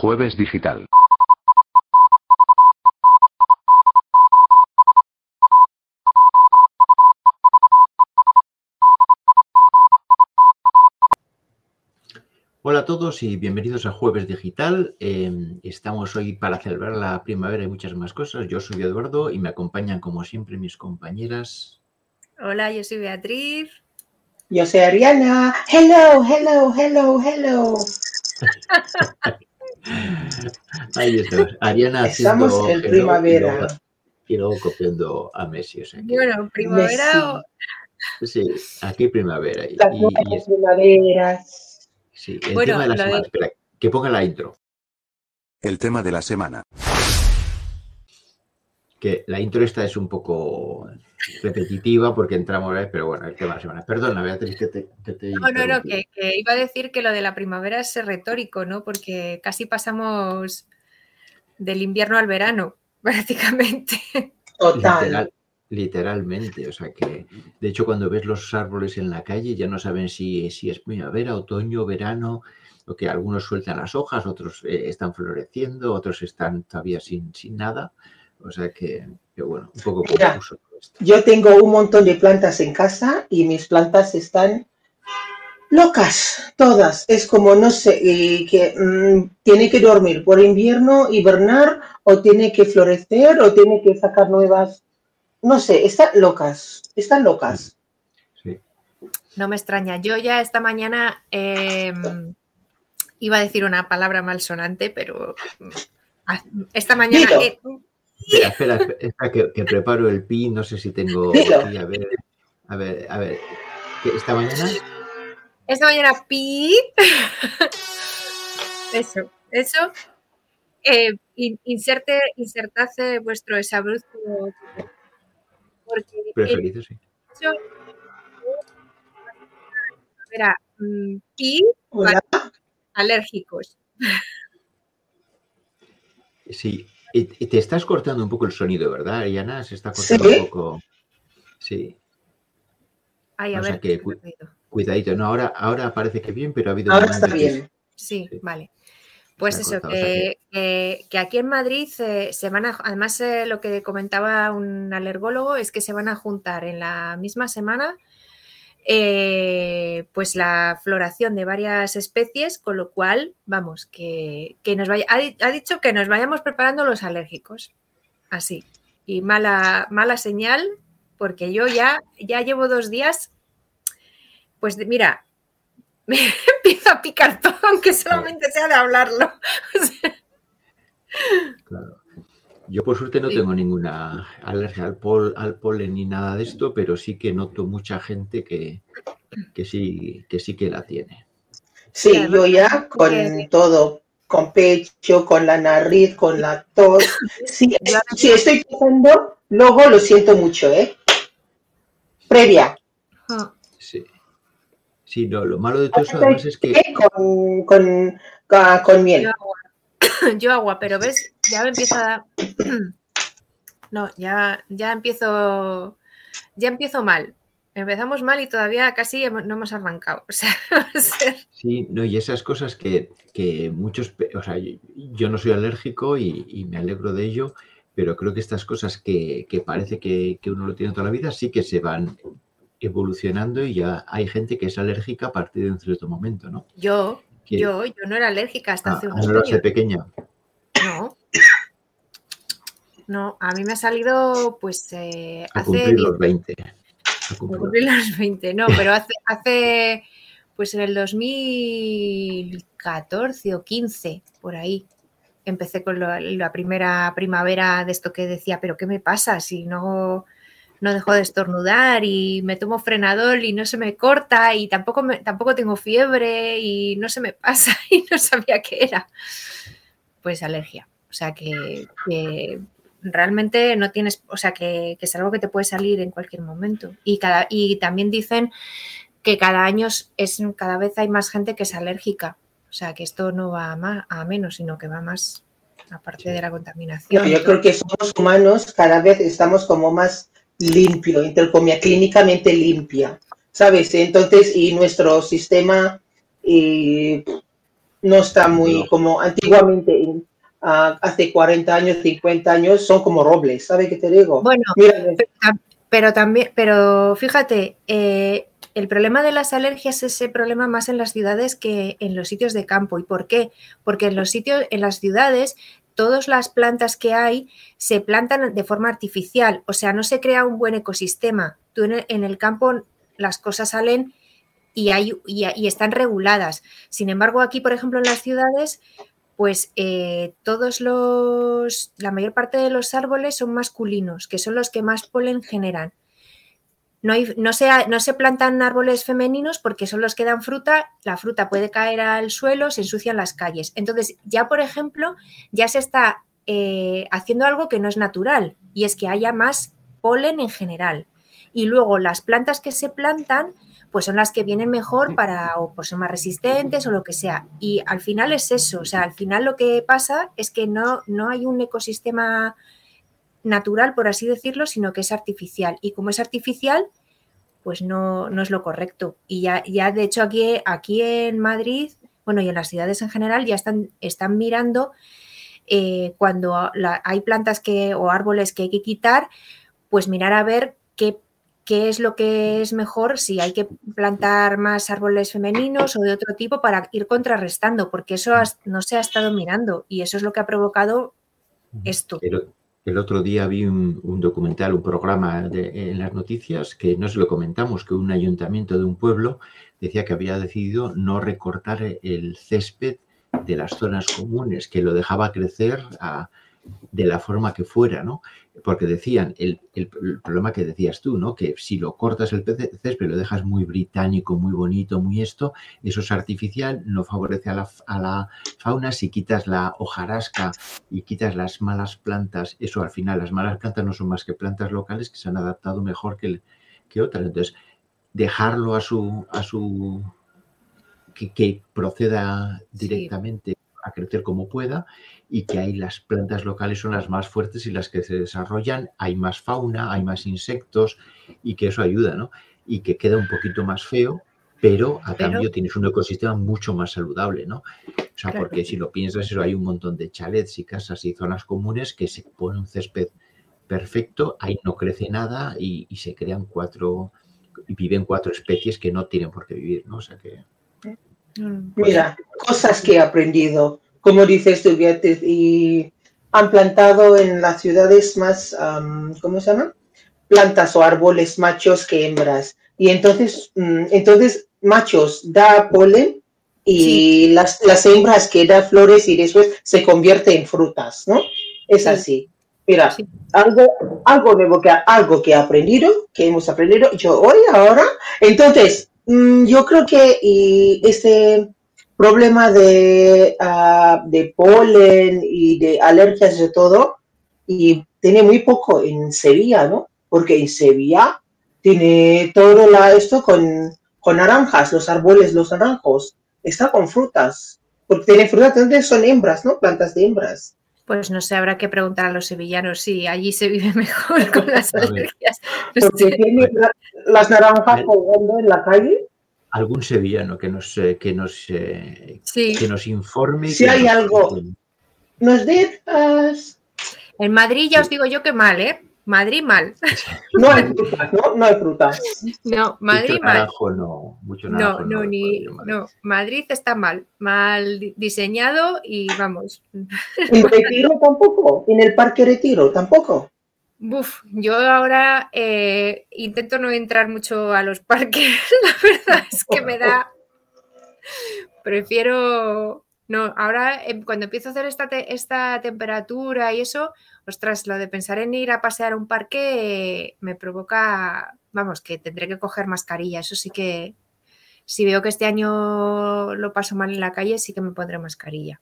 Jueves Digital. Hola a todos y bienvenidos a Jueves Digital. Eh, estamos hoy para celebrar la primavera y muchas más cosas. Yo soy Eduardo y me acompañan como siempre mis compañeras. Hola, yo soy Beatriz. Yo soy Ariana. Hello, hello, hello, hello. Ahí estamos. Ariana Estamos haciendo en hello primavera. Y luego, y luego copiando a Messi. o sea que- Bueno, primavera o- sí, aquí primavera. Y, Las y- y primaveras. sí, el Bueno, tema de la de- semana. Espera, que ponga la intro. El tema de la semana. Que la intro esta es un poco repetitiva porque entramos, ¿eh? pero bueno, el tema de la semana. Perdona, Beatriz, que te, que te No, no, no, que, que iba a decir que lo de la primavera es retórico, ¿no? Porque casi pasamos del invierno al verano, prácticamente. Total. Literal- literalmente, o sea que de hecho cuando ves los árboles en la calle ya no saben si, si es primavera, otoño, verano, o que algunos sueltan las hojas, otros eh, están floreciendo, otros están todavía sin, sin nada. O sea que, que bueno, un poco Mira. confuso todo esto. Yo tengo un montón de plantas en casa y mis plantas están locas, todas. Es como, no sé, y que mm, tiene que dormir por invierno, hibernar, o tiene que florecer, o tiene que sacar nuevas. No sé, están locas, están locas. Sí. No me extraña. Yo ya esta mañana eh, iba a decir una palabra malsonante, pero mm, esta mañana... Eh, Espera, espera, espera, que, que preparo el pi, no sé si tengo aquí, a ver, a ver, a ver. ¿Qué, ¿Esta mañana? Esta mañana pi. Eso, eso. Eh, in- inserte, insertad eh, vuestro exabrupto. Porque Preferido, sí. Era mm, pi alérgicos. Sí, te estás cortando un poco el sonido, ¿verdad, Ariana? Se está cortando Sí. un poco. Sí, Ay, a O sea ver. que. Cuidadito. No, ahora, ahora parece que bien, pero ha habido un Ahora está que bien. Sí, Sí. vale. Pues eso, que, que- que aquí en Madrid eh, se van a, además eh, lo que comentaba un alergólogo es que se van a juntar en la misma semana eh, pues la floración de varias especies, con lo cual, vamos, que, que nos vaya, ha, ha dicho que nos vayamos preparando los alérgicos, así. Y mala, mala señal, porque yo ya, ya llevo dos días, pues mira, me empiezo a picar todo, aunque solamente sea de hablarlo. O sea, Claro. Yo por suerte no Sí. tengo ninguna alergia al, pol- al polen ni nada de esto, pero sí que noto mucha gente que, que sí, que sí que la tiene. Sí, yo ya con todo, con pecho, con la nariz, con la tos. Si, Yo- si estoy tosiendo, luego lo siento mucho, ¿eh? Previa. Sí. No, lo malo de todo eso además es que. Con, con, con miel. Yo agua. Yo agua, pero ves, ya me empieza a... No, ya, ya empiezo, ya empiezo mal. Empezamos mal y todavía casi no hemos arrancado. O sea, va a ser- Sí, no, y esas cosas que, que muchos, o sea, yo, yo no soy alérgico y, y me alegro de ello, pero creo que estas cosas que, que parece que, que uno lo tiene toda la vida sí que se van evolucionando y ya hay gente que es alérgica a partir de un cierto momento, ¿no? yo, Que- yo, yo no era alérgica hasta ah, hace ah, unos años. pequeña. No. No, a mí me ha salido pues eh, A hace cumplir 10 los 20. A cumplir- cumplir los 20, no, pero hace, hace pues en el 2014 o 15, por ahí, empecé con lo- la primera primavera de esto que decía, pero ¿qué me pasa si no, no dejo de estornudar y me tomo frenador y no se me corta y tampoco, me- tampoco tengo fiebre y no se me pasa y no sabía qué era? Pues alergia. O sea que, que realmente no tienes, o sea que, que es algo que te puede salir en cualquier momento. Y, cada, y también dicen que cada año es, cada vez hay más gente que es alérgica. O sea que esto no va a, más, a menos, sino que va más, aparte Sí. de la contaminación. Yo creo que somos humanos, cada vez estamos como más limpio, entre comillas, clínicamente limpia, ¿sabes? Entonces, y nuestro sistema, y no está muy como antiguamente, hace 40 años, 50 años, son como robles, ¿sabe qué te digo? Bueno, pero, también, pero fíjate, eh, el problema de las alergias es ese problema más en las ciudades que en los sitios de campo. ¿Y por qué? Porque en los sitios, en las ciudades, todas las plantas que hay se plantan de forma artificial, o sea, no se crea un buen ecosistema. Tú en el, campo las cosas salen y, hay, y, están reguladas. Sin embargo, aquí, por ejemplo, en las ciudades, pues eh, todos los, la mayor parte de los árboles son masculinos, que son los que más polen generan. No, no, se, no, se, plantan árboles femeninos porque son los que dan fruta, la fruta puede caer al suelo, se ensucian las calles. Entonces, ya por ejemplo, ya se está eh, haciendo algo que no es natural y es que haya más polen en general. Y luego las plantas que se plantan, pues son las que vienen mejor para, o pues son más resistentes o lo que sea. Y al final es eso, o sea, al final lo que pasa es que no, no hay un ecosistema natural, por así decirlo, sino que es artificial. Y como es artificial, pues no, no es lo correcto. Y ya, ya de hecho aquí, aquí en Madrid, bueno, y en las ciudades en general, ya están, están mirando eh, cuando hay plantas que, o árboles que hay que quitar, pues mirar a ver qué, qué es lo que es mejor, si hay que plantar más árboles femeninos o de otro tipo para ir contrarrestando, porque eso no se ha estado mirando y eso es lo que ha provocado esto. El otro día vi un, documental, un programa en las noticias que no se lo comentamos, que un ayuntamiento de un pueblo decía que había decidido no recortar el césped de las zonas comunes, que lo dejaba crecer de la forma que fuera, ¿no? Porque decían, el, problema que decías tú, ¿no? Que si lo cortas el césped, lo dejas muy británico, muy bonito, muy esto, eso es artificial, no favorece a la, fauna. Si quitas la hojarasca y quitas las malas plantas, eso al final, las malas plantas no son más que plantas locales que se han adaptado mejor que, que otras. Entonces, dejarlo a su, a su que, proceda directamente a crecer como pueda y que ahí las plantas locales son las más fuertes y las que se desarrollan, hay más fauna, hay más insectos y que eso ayuda, ¿no? Y que queda un poquito más feo, pero a cambio tienes un ecosistema mucho más saludable, ¿no? O sea, porque si lo piensas, eso hay un montón de chalets y casas y zonas comunes que se pone un césped perfecto, ahí no crece nada y, se crean cuatro, y viven cuatro especies que no tienen por qué vivir, ¿no? O sea que... Mm. Mira, cosas que he aprendido como dice estudiantes, y han plantado en las ciudades más, ¿cómo se llama? Plantas o árboles machos que hembras. Y entonces, mm, entonces machos da polen y las, las hembras que da flores y después se convierte en frutas, ¿no? Es así. Mira, algo, algo nuevo que, algo que he aprendido, que hemos aprendido yo hoy, ahora. Entonces, mm, yo creo que y este problema de, ah, de polen y de alergias de todo, y tiene muy poco en Sevilla, ¿no? Porque en Sevilla tiene todo la, esto con, con naranjas, los árboles, los naranjos, está con frutas, porque tiene frutas, entonces son hembras, ¿no? Plantas de hembras. Pues no sé, habrá que preguntar a los sevillanos si allí se vive mejor con las alergias. porque tiene las naranjas colgando en la calle algún sevillano que nos, eh, que nos, eh, que nos informe. Si hay algo, nos dejas. En Madrid ya os digo yo que mal, ¿eh? Madrid mal. No hay fruta, ¿no? No hay fruta. No, Madrid mucho mal. Naranjo, no, mucho naranjo, no, no, ni, no, Madrid está mal, mal diseñado y vamos. ¿En Retiro tampoco? ¿En el Parque Retiro tampoco? Buf, yo ahora eh, intento no entrar mucho a los parques, la verdad es que me da... Prefiero... No, ahora em, cuando empiezo a hacer esta, esta temperatura y eso, ostras, lo de pensar en ir a pasear a un parque me provoca, vamos, que tendré que coger mascarilla. Eso sí que, si veo que este año lo paso mal en la calle, sí que me pondré mascarilla.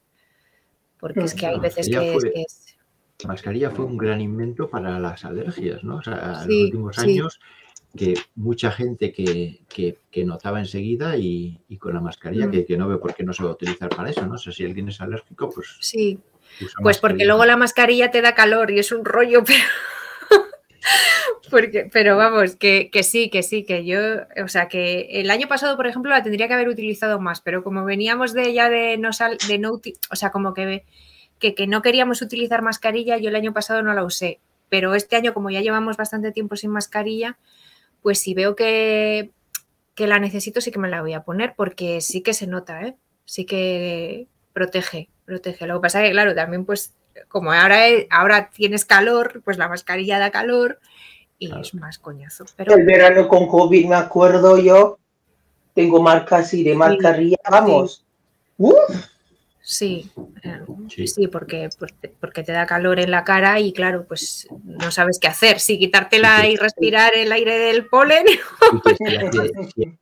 Porque es que hay veces que es la mascarilla fue un gran invento para las alergias, ¿no? O sea, en los últimos años que mucha gente que, que, notaba enseguida y, con la mascarilla, mm. que, no ve por qué no se va a utilizar para eso, ¿no? O sea, si alguien es alérgico, pues... Sí, pues porque luego la mascarilla te da calor y es un rollo, pero... Porque, pero vamos, que, que, sí, que sí, que yo, o sea, que el año pasado, por ejemplo, la tendría que haber utilizado más, pero como veníamos de ya de no, sal, de no o sea, como que, que, que no queríamos utilizar mascarilla, yo el año pasado no la usé, pero este año, como ya llevamos bastante tiempo sin mascarilla, pues si veo que, que la necesito, sí que me la voy a poner, porque sí que se nota, ¿eh? Sí que protege, protege. Lo que pasa es que, claro, también pues como ahora, ahora tienes calor, pues la mascarilla da calor y es más coñazo. Pero... El verano con COVID, me acuerdo yo, tengo marcas y de mascarilla, vamos. Sí. Sí, sí, porque, porque te da calor en la cara y claro, pues no sabes qué hacer, si quitártela y respirar el aire del polen.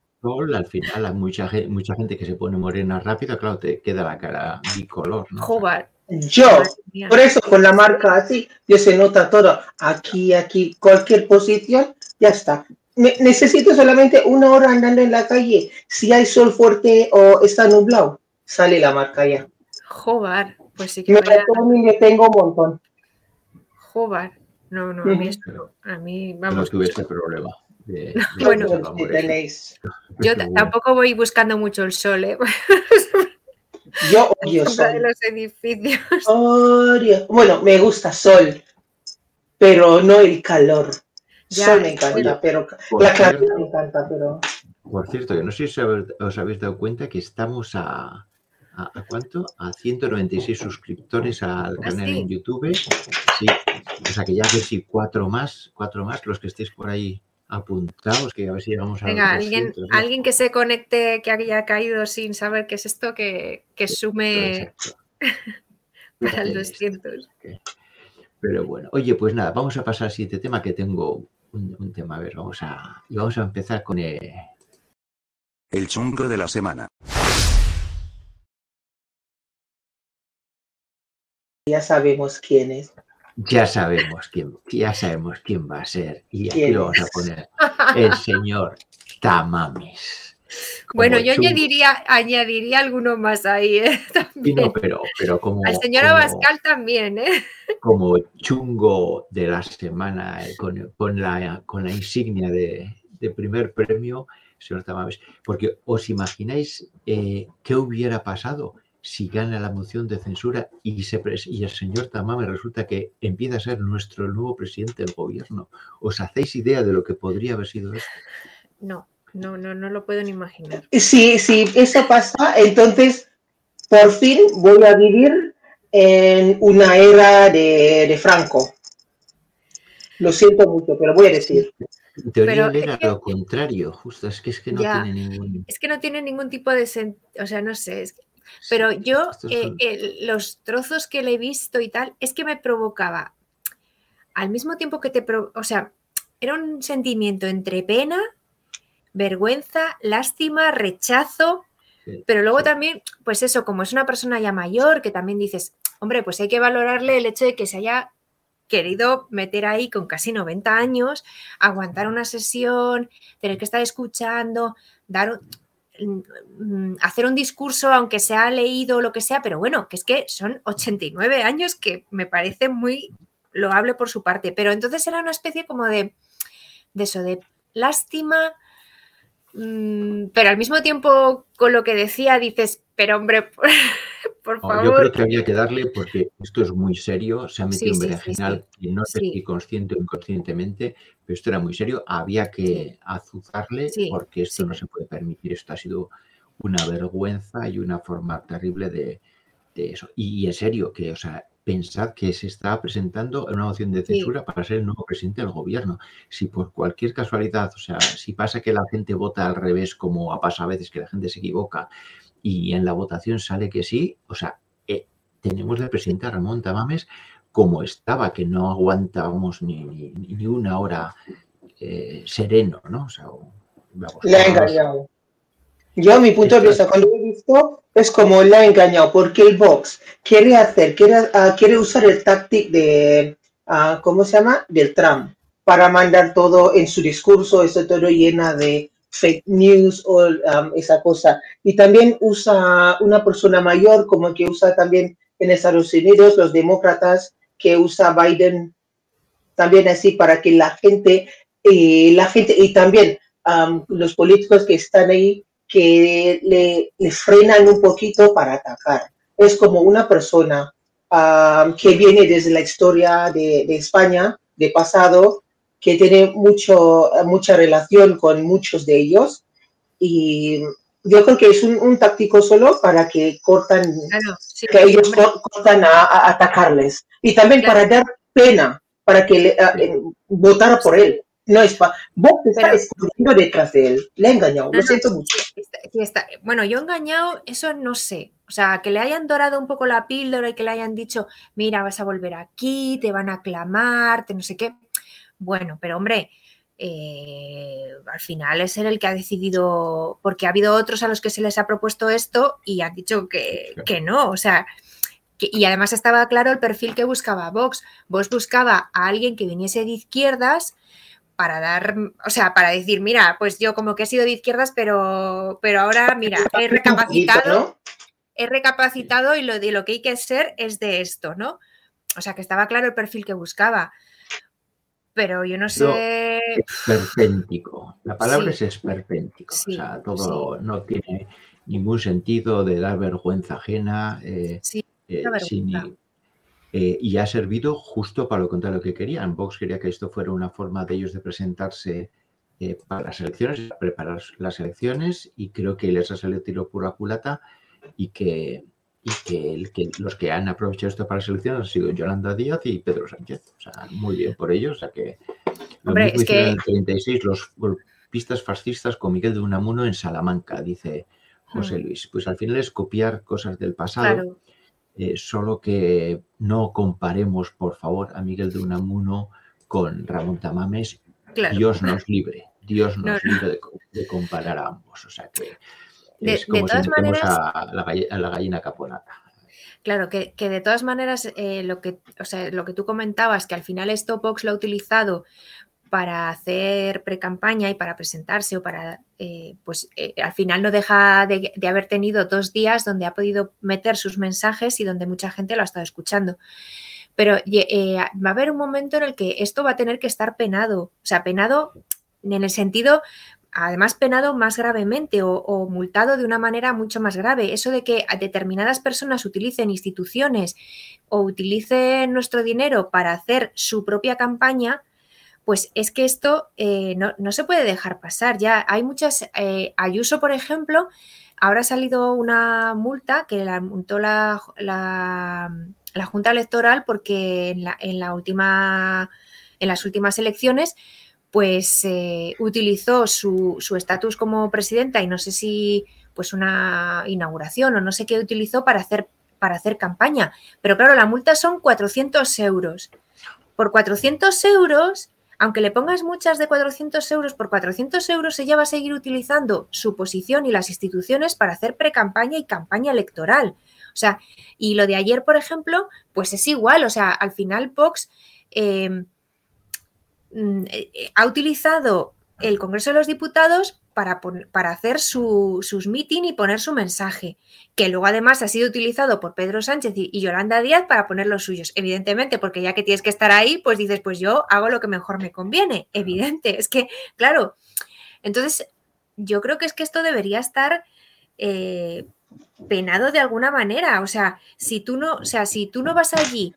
al final, mucha, mucha gente que se pone morena rápido, claro, te queda la cara bicolor. ¿no? Joder, yo, por eso con la marca así, yo se nota todo, aquí, aquí, cualquier posición, ya está. necesito solamente una hora andando en la calle. Si hay sol fuerte o está nublado, sale la marca ya. Joder, pues sí que. Me vaya... tengo un montón. Joder, no, no, a mí, esto, a mí vamos. No tuve ese problema. bueno, yo tampoco voy buscando mucho el sol, ¿eh? Yo odio sol. de los edificios. Bueno, me gusta sol, pero no el calor. sol me encanta, pero la claridad me encanta, pero. Por cierto, yo no sé si os habéis dado cuenta que estamos a, a, cuánto? A 196 suscriptores al ¿Ah, canal en YouTube. Sí, o sea que ya ver si cuatro más, cuatro más, los que estéis por ahí apuntados, que a ver si llegamos a Venga, alguien, alguien que se conecte, que haya caído sin saber qué es esto, que, que sume para el 200. Pero bueno, oye, pues nada, vamos a pasar al siguiente tema que tengo un, tema. A ver, vamos a, y vamos a empezar con el... El chungo de la semana. Ya sabemos quién es ya sabemos quién, ya sabemos quién va a ser. Y aquí lo vamos a poner el señor Tamames. Bueno, yo añadiría, añadiría alguno más ahí, ¿eh? pero, pero como. Al señor Abascal también, ¿eh? Como chungo de la semana, eh, con, con, la, con la insignia de, de primer premio, señor Tamames. Porque os imagináis eh, qué hubiera pasado si gana la moción de censura y, se, y el señor Tamame resulta que empieza a ser nuestro nuevo presidente del gobierno. ¿Os hacéis idea de lo que podría haber sido esto? No, no, no, no lo puedo ni imaginar. Sí, sí, eso pasa, entonces por fin voy a vivir en una era de, Franco. Lo siento mucho, pero voy a decir. En teoría era lo contrario, justo, es que, es que no tiene ningún... Es que no tiene ningún tipo de... O sea, no sé, es pero yo, eh, los trozos que le he visto y tal, es que me provocaba, al mismo tiempo que te, o sea, era un sentimiento entre pena, vergüenza, lástima, rechazo, pero luego también, pues eso, como es una persona ya mayor, que también dices, hombre, pues hay que valorarle el hecho de que se haya querido meter ahí con casi 90 años, aguantar una sesión, tener que estar escuchando, dar, hacer un discurso, aunque se ha leído lo que sea, pero bueno, que es que son 89 años que me parece muy loable por su parte. Pero entonces era una especie como de, de eso, de lástima, mm, pero al mismo tiempo con lo que decía dices, pero hombre, por, favor. Yo creo que había que darle, porque esto es muy serio, se ha metido un berenjenal y no sé si consciente o inconscientemente, pero esto era muy serio, había que azuzarle porque esto no se puede permitir, esto ha sido una vergüenza y una forma terrible de, eso. Y, en serio, que, o sea, pensad que se está presentando una moción de censura para ser el nuevo presidente del gobierno. Si por cualquier casualidad, o sea, si pasa que la gente vota al revés, como ha pasado a veces que la gente se equivoca, y en la votación sale que sí, o sea, eh, tenemos de presidente a Ramón Tamames como estaba, que no aguantábamos ni, ni, una hora eh, sereno, ¿no? O sea, le ha engañado. Yo, mi punto de vista, cuando he visto, es como le ha engañado, porque el Vox quiere hacer, quiere, uh, quiere usar el táctil de, uh, ¿cómo se llama? Del Trump, para mandar todo en su discurso, eso todo llena de fake news o um, esa cosa. Y también usa una persona mayor, como que usa también en Estados Unidos los demócratas, que usa Biden también así para que la gente, eh, la gente y también los políticos que están ahí que le, frenan un poquito para atacar. Es como una persona que viene desde la historia de, de, España, de pasado, que tiene mucho, mucha relación con muchos de ellos y yo creo que es un, táctico solo para que cortan, que ellos cortan a, atacarles. Y también para dar pena, para que le, eh, votara por él. No es para. Vos te estás escondiendo detrás de él. Le he engañado, lo siento mucho. Bueno, yo he engañado, eso no sé. O sea, que le hayan dorado un poco la píldora y que le hayan dicho, mira, vas a volver aquí, te van a aclamar, te no sé qué. Bueno, pero hombre, eh, al final es él el que ha decidido, porque ha habido otros a los que se les ha propuesto esto y han dicho que, no, o sea, y además estaba claro el perfil que buscaba Vox. Vox buscaba a alguien que viniese de izquierdas para dar, o sea, para decir, mira, pues yo como que he sido de izquierdas, pero, pero ahora, mira, he recapacitado, he recapacitado y lo de lo que hay que ser es de esto, ¿no? O sea, que estaba claro el perfil que buscaba pero yo no sé. esperpéntico. La palabra es esperpéntico. o sea, todo no tiene ningún sentido de dar vergüenza ajena. Eh, eh, eh, y ha servido justo para lo contrario que querían. Vox quería que esto fuera una forma de ellos de presentarse para las elecciones, preparar las elecciones, y creo que les ha salido tiro por la culata y que y que, los que han aprovechado esto para las elecciones han sido Yolanda Díaz y Pedro Sánchez. O sea, muy bien por ellos. O sea que lo mismo hicieron en el 36 los golpistas fascistas con Miguel de Unamuno en Salamanca, dice José mm. Luis. Pues al final es copiar cosas del pasado. Eh, solo que no comparemos, por favor, a Miguel de Unamuno con Ramón Tamames. Dios nos libre, Dios nos libre de, comparar a ambos. O sea que es como si maneras, a, la, gallina caponata. Claro, que, de todas maneras, eh, lo, que, o sea, lo que tú comentabas, que al final esto Vox lo ha utilizado para hacer pre-campaña y para presentarse o para, eh, pues eh, al final no deja de, haber tenido dos días donde ha podido meter sus mensajes y donde mucha gente lo ha estado escuchando. Pero va a haber un momento en el que esto va a tener que estar penado, o sea, penado en el sentido además penado más gravemente o, multado de una manera mucho más grave. Eso de que determinadas personas utilicen instituciones o utilicen nuestro dinero para hacer su propia campaña, pues es que esto eh, no, se puede dejar pasar. Ya hay muchas, eh, Ayuso, por ejemplo, ahora ha salido una multa que la montó la, la, Junta Electoral porque en la, en las últimas elecciones pues eh, utilizó su estatus como presidenta y no sé si pues una inauguración o no sé qué utilizó para hacer, para hacer campaña. Pero claro, la multa son 400 euros. Por 400 euros, aunque le pongas muchas de 400 euros, por 400 euros ella va a seguir utilizando su posición y las instituciones para hacer pre-campaña y campaña electoral. O sea, y lo de ayer, por ejemplo, pues es igual. O sea, al final Vox... Eh, Mm, eh, ha utilizado el Congreso de los Diputados para, para hacer sus meeting y poner su mensaje, que luego además ha sido utilizado por Pedro Sánchez y, Yolanda Díaz para poner los suyos, evidentemente, porque ya que tienes que estar ahí, pues dices, pues yo hago lo que mejor me conviene, evidente, es que, claro, entonces yo creo que es que esto debería estar eh, penado de alguna manera, o sea, si tú no, o sea, si tú no vas allí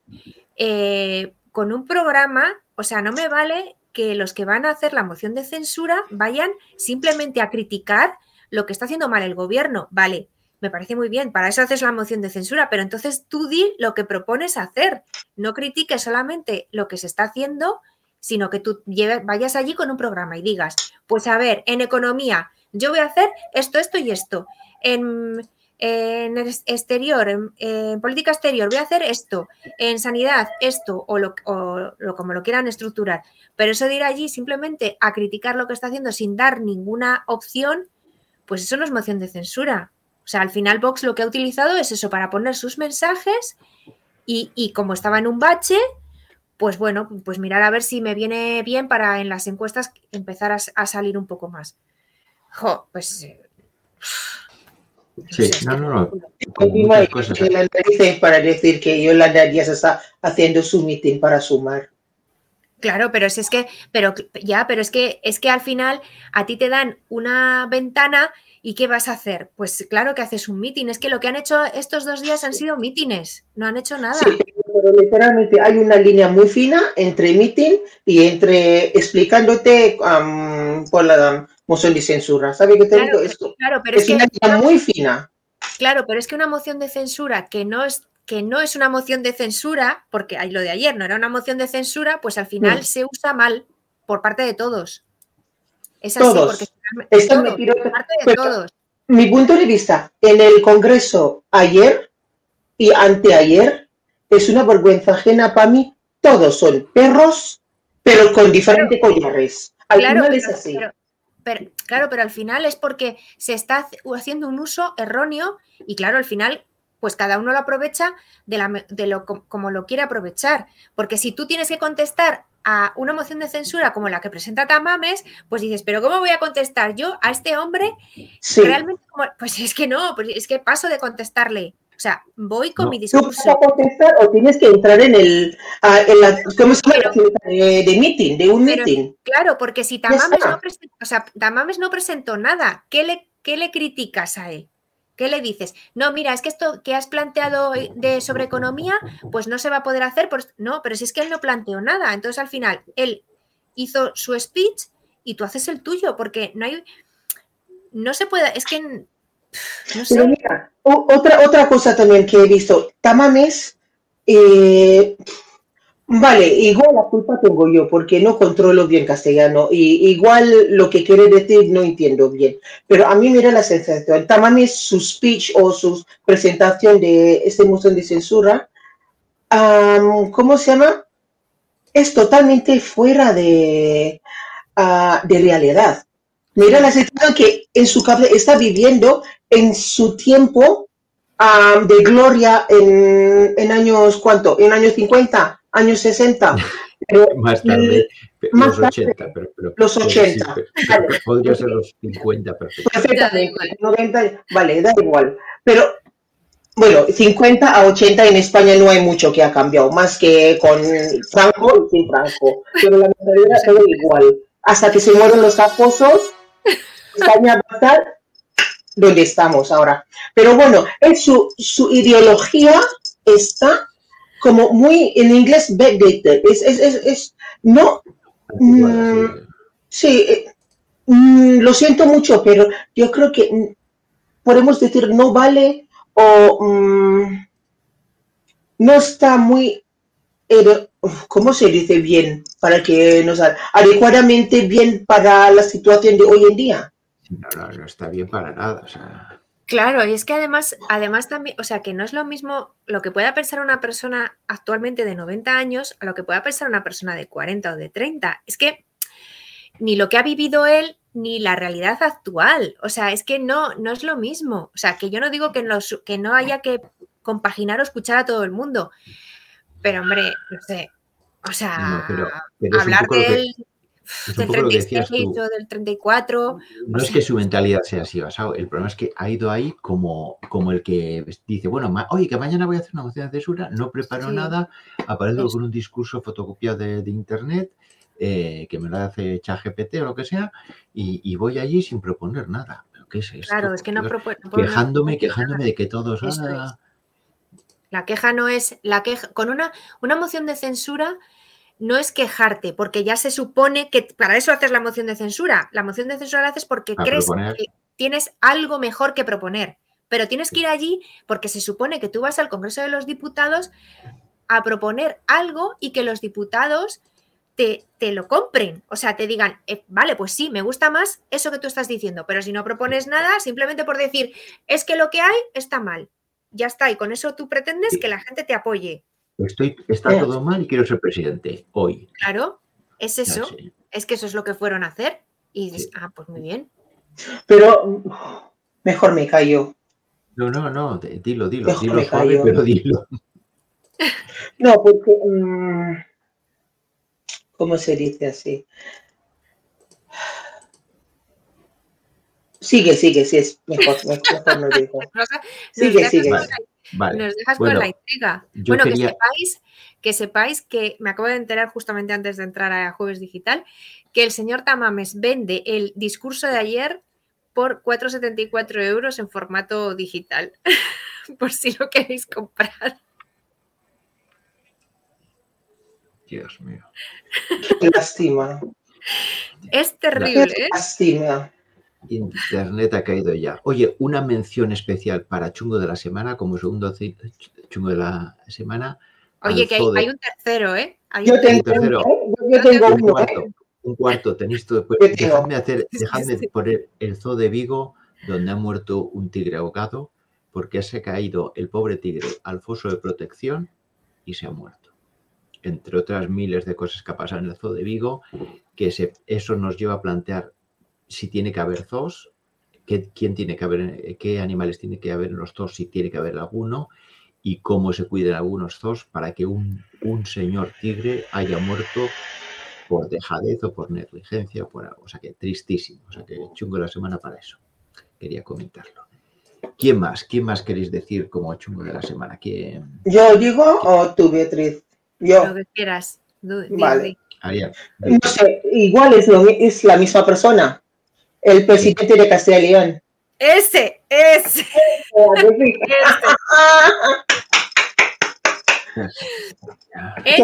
con un programa o sea, no me vale que los que van a hacer la moción de censura vayan simplemente a criticar lo que está haciendo mal el gobierno. Vale, me parece muy bien, para eso haces la moción de censura, pero entonces tú di lo que propones hacer. No critiques solamente lo que se está haciendo, sino que tú vayas allí con un programa y digas, pues a ver, en economía, yo voy a hacer esto, esto y esto. En en el exterior, en, política exterior, voy a hacer esto, en sanidad, esto, o, lo, como lo quieran estructurar. Pero eso de ir allí simplemente a criticar lo que está haciendo sin dar ninguna opción, pues eso no es moción de censura. O sea, al final Vox lo que ha utilizado es eso para poner sus mensajes y, como estaba en un bache, pues bueno, pues mirar a ver si me viene bien para en las encuestas empezar a, salir un poco más. Jo, pues... Eh, Sí, no, no, no. para decir que Yolanda Díaz está haciendo su meeting para sumar. Claro, pero si es que, pero ya, pero es que es que al final a ti te dan una ventana y ¿qué vas a hacer? Pues claro que haces un meeting. Es que lo que han hecho estos dos días han sido mítines, no han hecho nada. Sí, pero literalmente hay una línea muy fina entre meeting y entre explicándote por la moción de censura. ¿Sabe qué te Claro, digo? pero- Esto claro, pero es es que una línea muy fina. Claro, pero es que una moción de censura que no es que no es una moción de censura, porque lo de ayer no era una moción de censura, pues al final Mm. se usa mal por parte de todos. Es así, Todos. porque todos, metidos- por parte de pero- todos. mi punto de vista, en el Congreso ayer y anteayer, es una vergüenza ajena para mí. Todos son perros, pero con diferentes collares. Al Claro, final pero, es así. pero- pero- claro, pero al final es porque se está haciendo un uso erróneo y claro, al final, pues cada uno lo aprovecha de, la, me- de lo com- como lo quiere aprovechar. Porque si tú tienes que contestar a una moción de censura como la que presenta Tamames, pues dices, pero ¿cómo voy a contestar yo a este hombre Sí. realmente? Pues es que no, pues es que paso de contestarle. O sea, voy con No. mi Tú vas a discurso. contestar o tienes que entrar en el, ah, en la, ¿cómo se llama? De, de meeting, de un Pero- meeting. Claro, porque si Tamames no, presentó, o sea, Tamames no presentó nada, ¿qué le, qué le criticas a él? ¿Qué le dices? No, mira, es que esto que has planteado de sobre economía, pues no se va a poder hacer. Por... No, pero si es que él no planteó nada. Entonces, al final, él hizo su speech y tú haces el tuyo, porque no hay. No se puede. Es que. No Pero sé. mira, o- otra, otra cosa también que he visto, Tamames, eh, vale, igual la culpa tengo yo porque no controlo bien castellano y igual lo que quiere decir no entiendo bien, pero a mí me da la sensación, Tamames, su speech o su presentación de esta moción de censura, am, ¿cómo se llama? Es totalmente fuera de, ah, de realidad. Mira la situación que en su cabeza está viviendo en su tiempo ah, de gloria en, en años, ¿cuánto? En años 50, años 60. Pero Más tarde, más los tarde, 80, pero, pero- los pero 80. pero- Vale. podría ser los 50 perfecto. perfectamente, 90, vale, da igual. Pero bueno, 50 a 80 en España no hay mucho que ha cambiado, más que con Franco y sin Franco. Pero la mentalidad todo igual. Hasta que se mueren los acosos, España va a estar donde estamos ahora. Pero bueno, es su, su ideología está como muy en inglés backdated. Es, es, es, es- no, Anticuada, sí. Eh, mm, lo siento mucho, pero yo creo que mm, podemos decir no vale o mm, no está muy, ero- ¿cómo se dice bien? Para que nos adecuadamente bien para la situación de hoy en día. No, no, no está bien para nada. o sea, Claro, y es que además, además también, o sea, que no es lo mismo lo que pueda pensar una persona actualmente de 90 años a lo que pueda pensar una persona de 40 o de 30. Es que ni lo que ha vivido él ni la realidad actual. O sea, es que no, no es lo mismo. O sea, que yo no digo que, no, que no haya que compaginar o escuchar a todo el mundo. Pero, hombre, no sé. O sea, no, pero, hablar que- del, es del poco lo que decías 36 tú. o del 34. No es sea- que su mentalidad sea así basado, el problema es que ha ido ahí como, como el que dice, bueno, oye, que mañana voy a hacer una moción de censura, no preparo Sí. nada, aparezco con un discurso fotocopiado de, de internet, eh, que me lo hace ChatGPT o lo que sea, y, y voy allí sin proponer nada. ¿Pero qué es esto? Claro, es que no Yo propone- Quejándome, quejándome de que todos... Ah, La queja no es la queja con una una moción de censura no es quejarte, porque ya se supone que para eso haces la moción de censura. La moción de censura la haces porque A crees proponer. que tienes algo mejor que proponer, pero tienes que ir allí porque se supone que tú vas al Congreso de los Diputados a proponer algo y que los diputados te, te lo compren, o sea, te digan, eh, vale, pues sí, me gusta más eso que tú estás diciendo, pero si no propones nada, simplemente por decir, es que lo que hay está mal. Ya está, y con eso tú pretendes Sí. que la gente te apoye. Estoy, está Eh. todo mal y quiero ser presidente, hoy. Claro, es eso, sé. es que eso es lo que fueron a hacer. Y dices, Sí. ah, pues muy bien. Pero mejor me callo. No, no, no, dilo, dilo, Mejor dilo callo. pero dilo. No, porque, mm, ¿cómo se dice así? Sigue, sigue, sí, es mejor, mejor no digo. Sigue, sigue. Vale. Vale. Nos dejas Bueno, con la intriga. Bueno, quería- que sepáis, que sepáis que me acabo de enterar justamente antes de entrar a Jueves Digital, que el señor Tamames vende el discurso de ayer por 4,74 euros en formato digital. por si lo queréis comprar. Dios mío. Qué lástima. Es Qué terrible, ¿eh? lástima. Internet ha caído ya. Oye, una mención especial para Chungo de la Semana, como segundo Chungo de la Semana. Oye, que hay, Alzo de- hay un tercero, ¿eh? Hay Yo un tengo, tercero. ¿eh? yo tengo Un uno, cuarto, ¿eh? un cuarto, tenéis todo. Pues, dejadme hacer, Sí, dejadme sí. poner el zoo de Vigo, donde ha muerto un tigre ahogado, porque se ha caído el pobre tigre al foso de protección y se ha muerto. Entre otras miles de cosas que ha pasado en el zoo de Vigo, que se- eso nos lleva a plantear si tiene que haber zoos, qué, quién tiene que haber, qué animales tiene que haber en los zoos, si tiene que haber alguno, y cómo se cuiden algunos zoos para que un, un señor tigre haya muerto por dejadez o por negligencia o por algo. O sea que tristísimo. O sea que chungo la semana para eso. Quería comentarlo. ¿Quién más? ¿Quién más queréis decir como chungo de la semana? ¿Quién? ¿Yo digo o tú, Beatriz? Yo. Lo que quieras. Vale. Ariel. No sé, igual es, lo, es la misma persona. El presidente de Castilla y León. Ese, ese, ese. ¿Qué.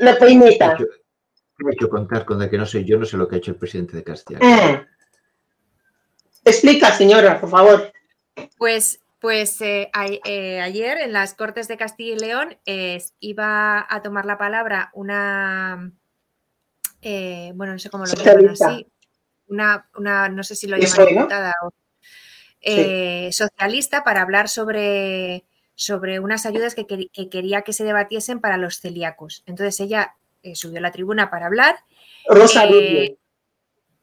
La He peineta. hecho, he hecho contar con el que no sé, yo no sé lo que ha hecho el presidente de Castilla. Mm. Explica, señora, por favor. Pues, pues eh, a- eh, ayer en las Cortes de Castilla y León eh, iba a tomar la palabra una, eh, bueno, no sé cómo lo llaman así, una, una, no sé si lo llaman diputada o eh, socialista para hablar sobre, sobre unas ayudas que, quería que se debatiesen para los celíacos. Entonces ella eh, subió a la tribuna para hablar. Rosa Eh,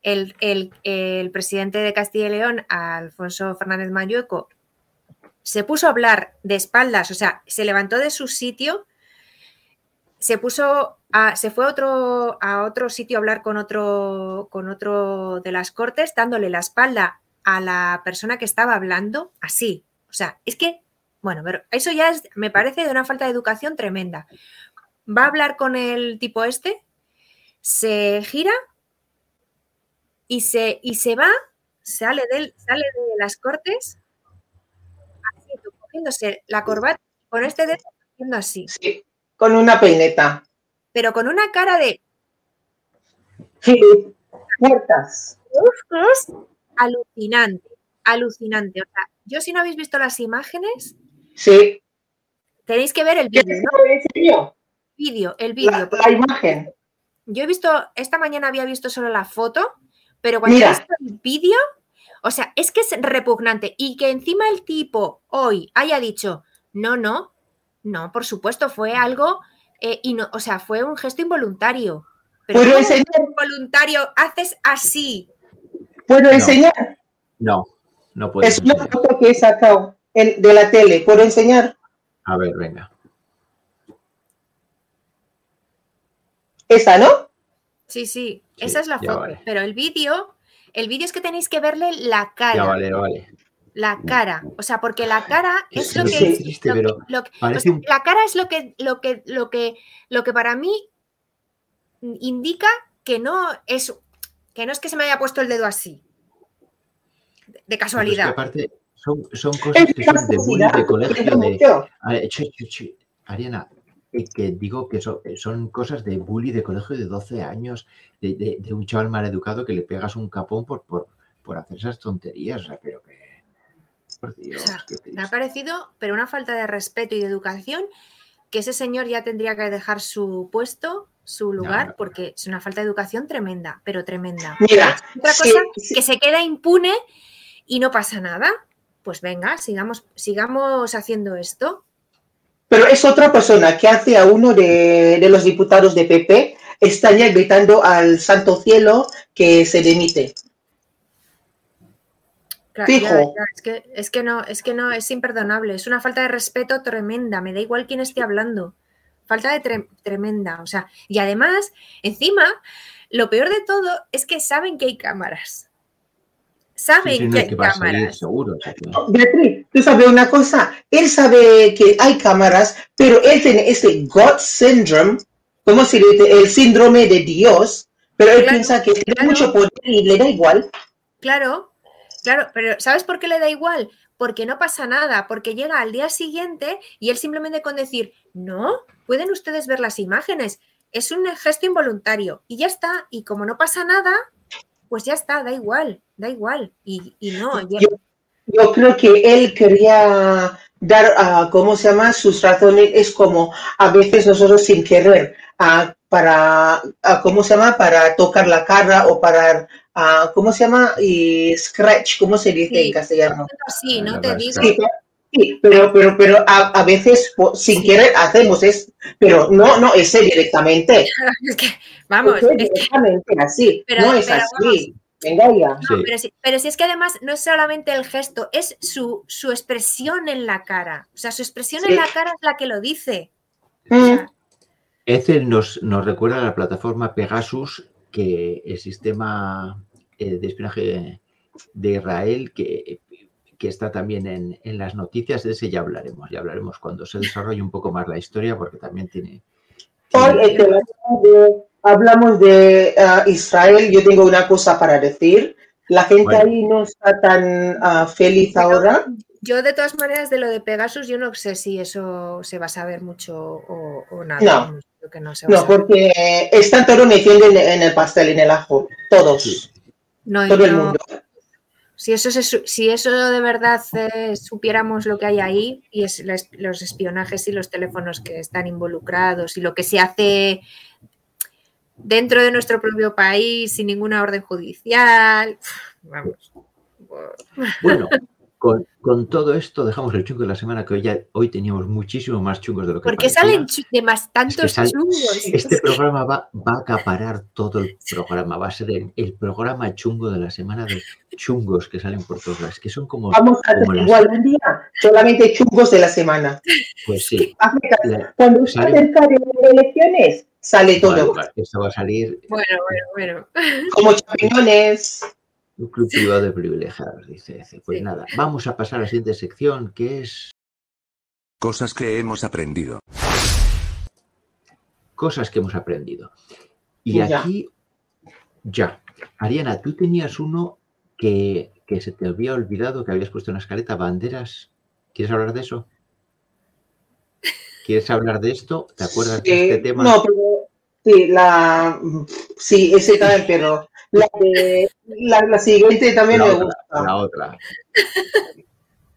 el, el- el presidente de Castilla y León, Alfonso Fernández Mayueco, se puso a hablar de espaldas, o sea, se levantó de su sitio, se puso a, se fue a otro, a otro sitio a hablar con otro, con otro de las cortes, dándole la espalda a la persona que estaba hablando, así. O sea, es que, bueno, pero eso ya es, me parece de una falta de educación tremenda. Va a hablar con el tipo este, se gira y se, y se va, sale, del, sale de las cortes, así, cogiéndose la corbata con este dedo haciendo así, Sí, con una peineta. Pero con una cara de Puertas. alucinante, alucinante. O sea, yo si no habéis visto las imágenes, Sí. tenéis que ver el ¿Qué vídeo, ¿no? enseñó? Vídeo, el La, vídeo. la imagen. Yo he visto, esta mañana había visto solo la foto, pero cuando Mira. he visto el vídeo, o sea, es que es repugnante. Y que encima el tipo hoy haya dicho, no, no, no, por supuesto, fue algo, eh, y no, o sea, fue un gesto involuntario. Pero ¿Puedo ¿cómo enseñar? involuntario haces así? ¿Puedo enseñar? No, no puedo. Es una foto que he sacado en- de la tele. ¿Puedo enseñar? A ver, venga. Esa, ¿no? Sí, sí, Sí, esa es la foto. vale. Pero el vídeo, el vídeo es que tenéis que verle la cara. Ya vale, vale. La cara, o sea, porque la cara Es lo que, la cara es lo que, lo que, lo que, lo que para mí indica que no es, que no es que se me haya puesto el dedo así, de- de Pero es que casualidad. aparte, son, son cosas que son de bullying de colegio, de, mucho. A ver, chi, chi, chi. Ariana, eh, que digo que son, son cosas de bully de colegio de 12 años, de, de- de un chaval mal educado que le pegas un capón por, por, por hacer esas tonterías. O sea, pero que. Por Dios, O sea, qué Me ha parecido, pero una falta de respeto y de educación, que ese señor ya tendría que dejar su puesto, su lugar, no, no. porque es una falta de educación tremenda, pero tremenda. Mira, Otra sí, cosa sí. que se queda impune y no pasa nada. Pues venga, sigamos, sigamos haciendo esto. Pero es otra persona que hace a uno de, de los diputados de PP, estaría gritando al santo cielo que se demite. Claro, ya, Fijo. ya, es, que, es que no, es que no, es imperdonable. Es una falta de respeto tremenda. Me da igual quién esté hablando. Falta de tre- tremenda. O sea, y además, encima, lo peor de todo es que saben que hay cámaras. saben Sí, sí, no, que hay que salir cámaras. seguro. o sea que- Beatriz, tú sabes una cosa, él sabe que hay cámaras, pero él tiene este God syndrome, ¿cómo se dice? El síndrome de Dios, pero él Claro, piensa que tiene claro. mucho poder y le da igual. Claro, claro, pero ¿sabes por qué le da igual? Porque no pasa nada, porque llega al día siguiente y él simplemente con decir, no, pueden ustedes ver las imágenes, es un gesto involuntario y ya está, y como no pasa nada, pues ya está, da igual, da igual, y, y no, ya- Yo- Yo creo que él quería dar, ah, ¿cómo se llama? Sus razones es como a veces nosotros sin querer, ah, para, ah, ¿cómo se llama? Para tocar la cara o para, ah, ¿cómo se llama? Y scratch, ¿cómo se dice Sí. en castellano? sí, no te digo, Sí, sí, pero, pero, pero a, a veces sin querer hacemos eso, pero no, no, ese directamente. es que, vamos, Ese es que- directamente así, Pero- no es pero así. Venga ya. No, Sí. pero, si, pero si es que además no es solamente el gesto, es su, su expresión en la cara. O sea, su expresión Sí. en la cara es la que lo dice. O Mm, sea, Ethel nos, nos recuerda a la plataforma Pegasus, que el sistema eh, de espionaje de Israel, que, que está también en, en las noticias, de ese ya hablaremos, ya hablaremos cuando se desarrolle un poco más la historia, porque también tiene... Hoy, tiene- este, hablamos de, hablamos de, ah, Israel, yo tengo una cosa para decir. La gente Bueno. ahí no está tan ah, feliz Pero- ahora. yo de todas maneras de lo de Pegasus, yo no sé si eso se va a saber mucho o, o nada. No. Creo que no se va No, porque están todos metiendo en, en el pastel, en el ajo. Todos. No, Todo el mundo. Si eso, se si eso de verdad eh, supiéramos lo que hay ahí y es les- los espionajes y los teléfonos que están involucrados y lo que se hace dentro de nuestro propio país sin ninguna orden judicial, vamos. Bueno, con, con todo esto dejamos el chungo de la semana, que hoy, ya, hoy teníamos muchísimo más chungos de lo que Porque parecía. salen de más tantos sal- chungos. Este programa va, va a acaparar todo el programa, va a ser el, el programa chungo de la semana de chungos que salen por todos lados, que son como, Vamos a hacer como las- igual un día, solamente chungos de la semana. pues sí, la- Cuando se Sale- acerca de las elecciones, sale todo. Vale, esto va a salir Bueno, bueno, bueno. Como champiñones. Un club privado de privilegiados, dice Ece. Pues Sí. nada, vamos a pasar a la siguiente sección, que es Cosas que hemos aprendido. cosas que hemos aprendido. Y Ya. aquí, ya. Ariana, tú tenías uno que, que se te había olvidado, que habías puesto en la escaleta, banderas. ¿Quieres hablar de eso? ¿Quieres hablar de esto? ¿Te acuerdas de Eh, este tema? No, pero sí, la, sí, ese también, pero la, de- la, la siguiente también la me otra, gusta. la otra.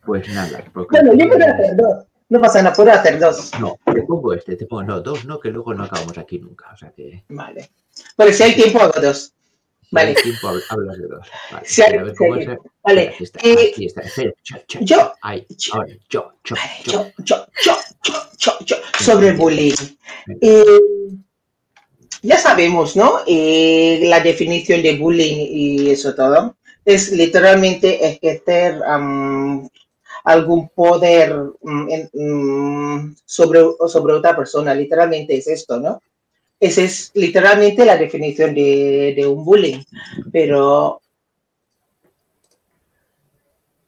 Pues nada. Bueno, yo puedo hacer dos. No pasa nada, puedo hacer dos. No, te pongo este, te pongo, no, dos no, que luego no acabamos aquí nunca. O sea que Vale. Pero si hay tiempo, hago dos. si Vale. hay tiempo hab- hablas de dos. Vale, Si hay- a ver si hay cómo es. tiempo. Vale. Aquí está, Eh, aquí está. Espera, cho, cho, yo- cho, ahí, yo- ahora, yo, yo, Vale, yo. yo, yo, yo, yo, yo, yo, sobre bullying. Eh, ya sabemos, ¿no? Eh, la definición de bullying y eso todo. Es literalmente ejercer am, algún poder mm, mm, sobre, sobre otra persona. Literalmente es esto, ¿no? Esa es literalmente la definición de, de un bullying. Pero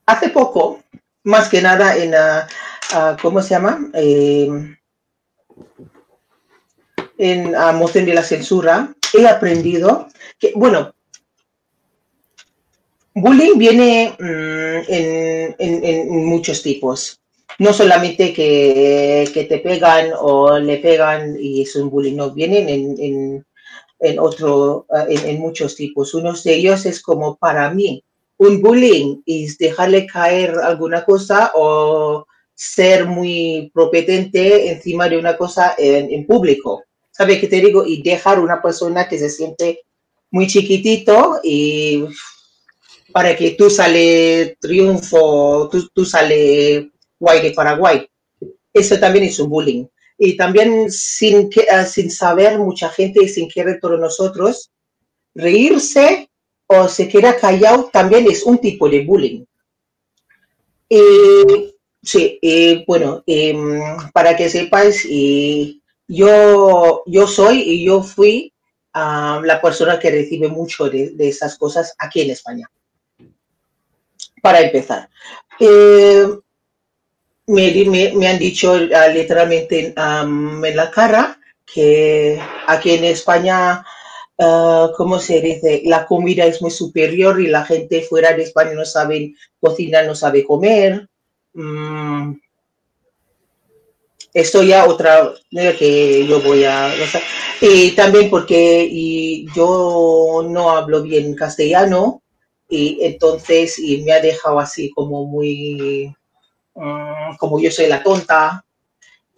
hace poco, más que nada en, ah, ah, ¿cómo se llama? Eh, en la moción de la censura, he aprendido que, bueno, bullying viene mm, en, en- en muchos tipos. No solamente que, que te pegan o le pegan y es un bullying, no, vienen en, en, otro, ah, en, muchos tipos. Uno de ellos es como para mí, un bullying es dejarle caer alguna cosa o ser muy propetente encima de una cosa en público. ¿Sabes qué te digo? Y dejar una persona que se siente muy chiquitito y para que tú sale triunfo, tú, tú sale guay de Paraguay. Eso también es un bullying. Y también sin, ah, sin saber mucha gente y sin querer todos nosotros, reírse o se queda callado también es un tipo de bullying. Sí, bueno, em, para que sepáis, y yo, yo soy y yo fui ah, la persona que recibe mucho de, esas cosas aquí en España. para empezar. Eh, me, han dicho ah, literalmente en la cara que aquí en España, ¿cómo se dice? La comida es muy superior y la gente fuera de España no sabe cocinar, no sabe comer. Mm. Esto ya otra que yo voy a... Y también porque y yo no hablo bien castellano y entonces y me ha dejado así como muy... Mm, como yo soy la tonta,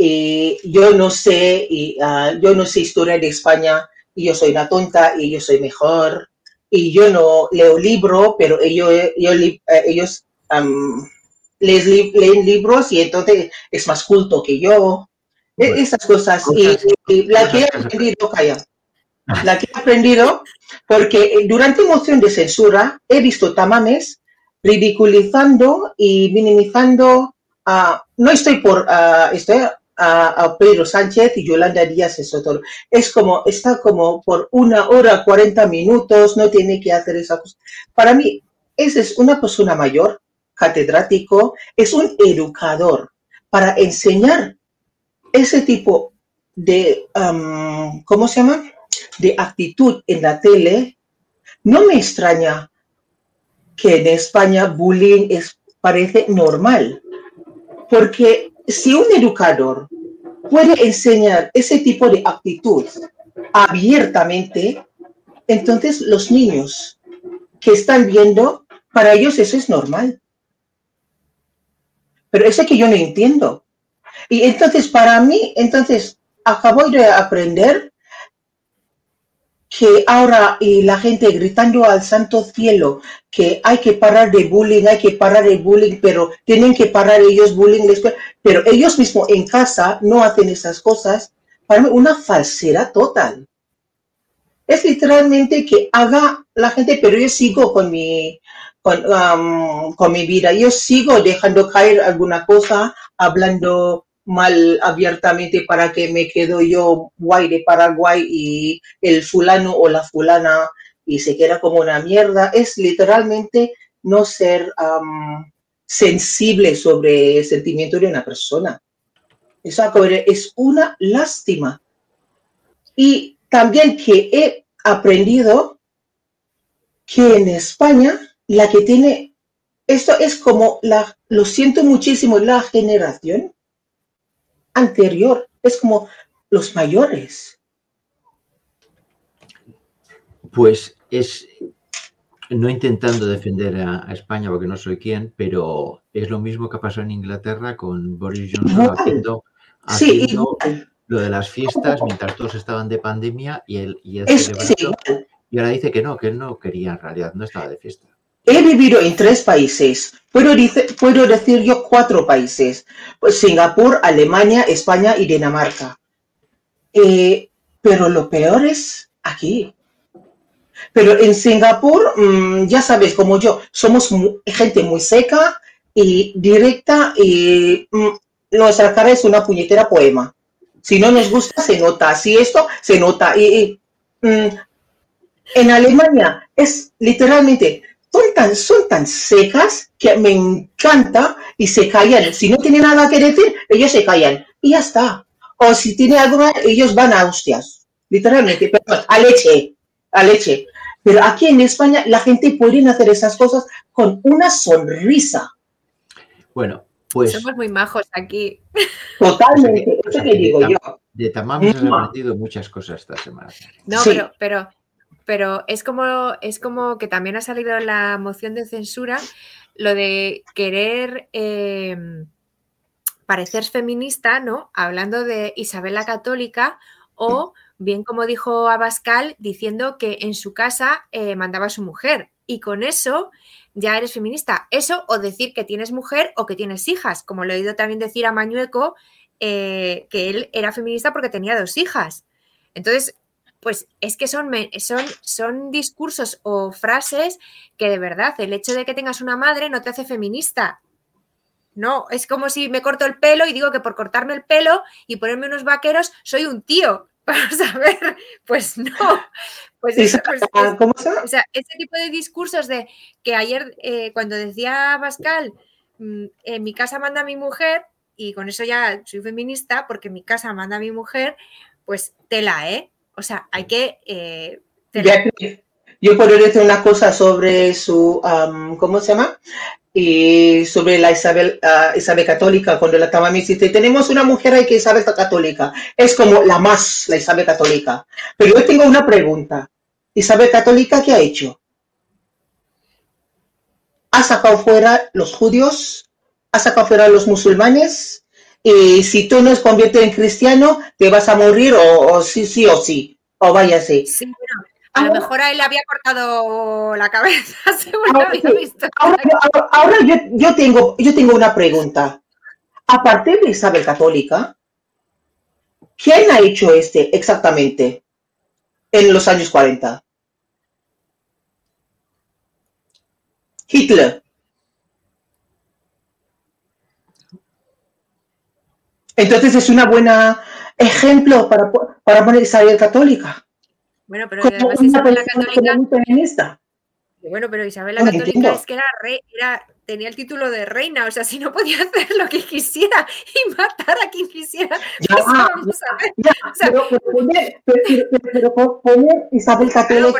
y yo no sé, y, ah, yo no sé historia de España y yo soy una tonta y yo soy mejor. Y yo no leo libro, pero ellos, ellos, eh, ellos les leen libros y entonces es más culto que yo. E, esas cosas. Y, la que he aprendido, calla, la que he aprendido, porque durante moción de censura he visto tamames ridiculizando y minimizando. a no estoy por, uh, estoy a, Pedro Sánchez y Yolanda Díaz Soto. Es como, está como por una hora, 40 minutos, no tiene que hacer esa cosa. Para mí, ese es una persona mayor, catedrático, es un educador para enseñar ese tipo de, ¿cómo se llama? De actitud en la tele. No me extraña que en España bullying es, parece normal, porque si un educador puede enseñar ese tipo de actitud abiertamente, entonces los niños que están viendo, para ellos eso es normal. Pero eso que yo no entiendo. Y entonces para mí, entonces acabo de aprender que ahora y la gente gritando al santo cielo que hay que parar de bullying, hay que parar de bullying, pero tienen que parar ellos bullying, pero ellos mismos en casa no hacen esas cosas, para mí una falsedad total. Es literalmente que haga la gente, pero yo sigo con mi, con, um, con mi vida, yo sigo dejando caer alguna cosa, hablando mal abiertamente para que me quedo yo guay de Paraguay y el fulano o la fulana y se queda como una mierda, es literalmente no ser sensible sobre el sentimiento de una persona. Eso es una lástima. Y también que he aprendido que en España la que tiene, esto es como la, lo siento muchísimo, la generación anterior, es como los mayores. Pues es, no intentando defender a, España porque no soy quien, pero es lo mismo que pasó en Inglaterra con Boris Johnson haciendo, lo de las fiestas mientras todos estaban de pandemia y él, y, y ahora dice que no, que él no quería en realidad, no estaba de fiesta. He vivido en tres países. Puedo, puedo decir yo cuatro países. Pues Singapur, Alemania, España y Dinamarca. Eh, pero lo peor es aquí. Pero en Singapur, mm, ya sabes, como yo, somos gente muy seca y directa y mm, nuestra cara es una puñetera poema. Si no nos gusta, se nota. Si esto, se nota. Y, mm, en Alemania es literalmente son tan, son tan secas que me encanta y se callan. Si no tiene nada que decir, ellos se callan y ya está. O si tiene algo, ellos van a hostias, literalmente, a leche, a leche. Pero aquí en España la gente puede hacer esas cosas con una sonrisa. Bueno, pues... Somos muy majos aquí. Totalmente, eso que digo yo. De Tamam se han aprendido muchas cosas esta semana. No, pero, pero pero es como, es como que también ha salido la moción de censura lo de querer em, parecer feminista, ¿no? Hablando de Isabel la Católica o bien como dijo Abascal, diciendo que en su casa eh, mandaba a su mujer. Y con eso ya eres feminista. Eso o decir que tienes mujer o que tienes hijas, como le he oído también decir a Mañueco, eh, que él era feminista porque tenía dos hijas. Entonces, pues es que son, son, son discursos o frases que de verdad el hecho de que tengas una madre no te hace feminista. No, es como si me corto el pelo y digo que por cortarme el pelo y ponerme unos vaqueros soy un tío. Vamos a ver, pues no. Pues, eso, pues, es- o sea, ese tipo de discursos de que ayer, eh, cuando decía Pascal, mm, en mi casa manda mi mujer, y con eso ya soy feminista, porque en mi casa manda mi mujer, pues tela, ¿eh? O sea, hay que... eh. Beatriz, yo puedo decir una cosa sobre su, am, ¿cómo se llama? Y sobre la Isabel, ah, Isabel católica, cuando la estaba me dice, tenemos una mujer ahí que Isabel católica. Es como la más, la Isabel católica. Pero yo tengo una pregunta. Isabel católica, ¿qué ha hecho? Ha sacado fuera los judíos, ha sacado fuera los musulmanes, y si tú no te conviertes en cristiano, te vas a morir o, o sí, sí o sí, o váyase. Sí, bueno, a lo mejor a él le había cortado la cabeza, según Ahora sí. Ahora, ahora- ahora yo, yo tengo, yo tengo una pregunta. A partir de Isabel Católica, ¿quién ha hecho este exactamente en los años 40? Hitler. Entonces es una buena ejemplo para, para poner Isabel Católica. Bueno, pero además Isabel la Católica, bueno, pero Isabel la No lo Católica es que era rey, era, tenía el título de reina, o sea, si no podía hacer lo que quisiera y matar a quien quisiera, Ya, pues vamos a ver. ya, O sea, pero, pero poner, pero, pero- pero por poner Isabel Católica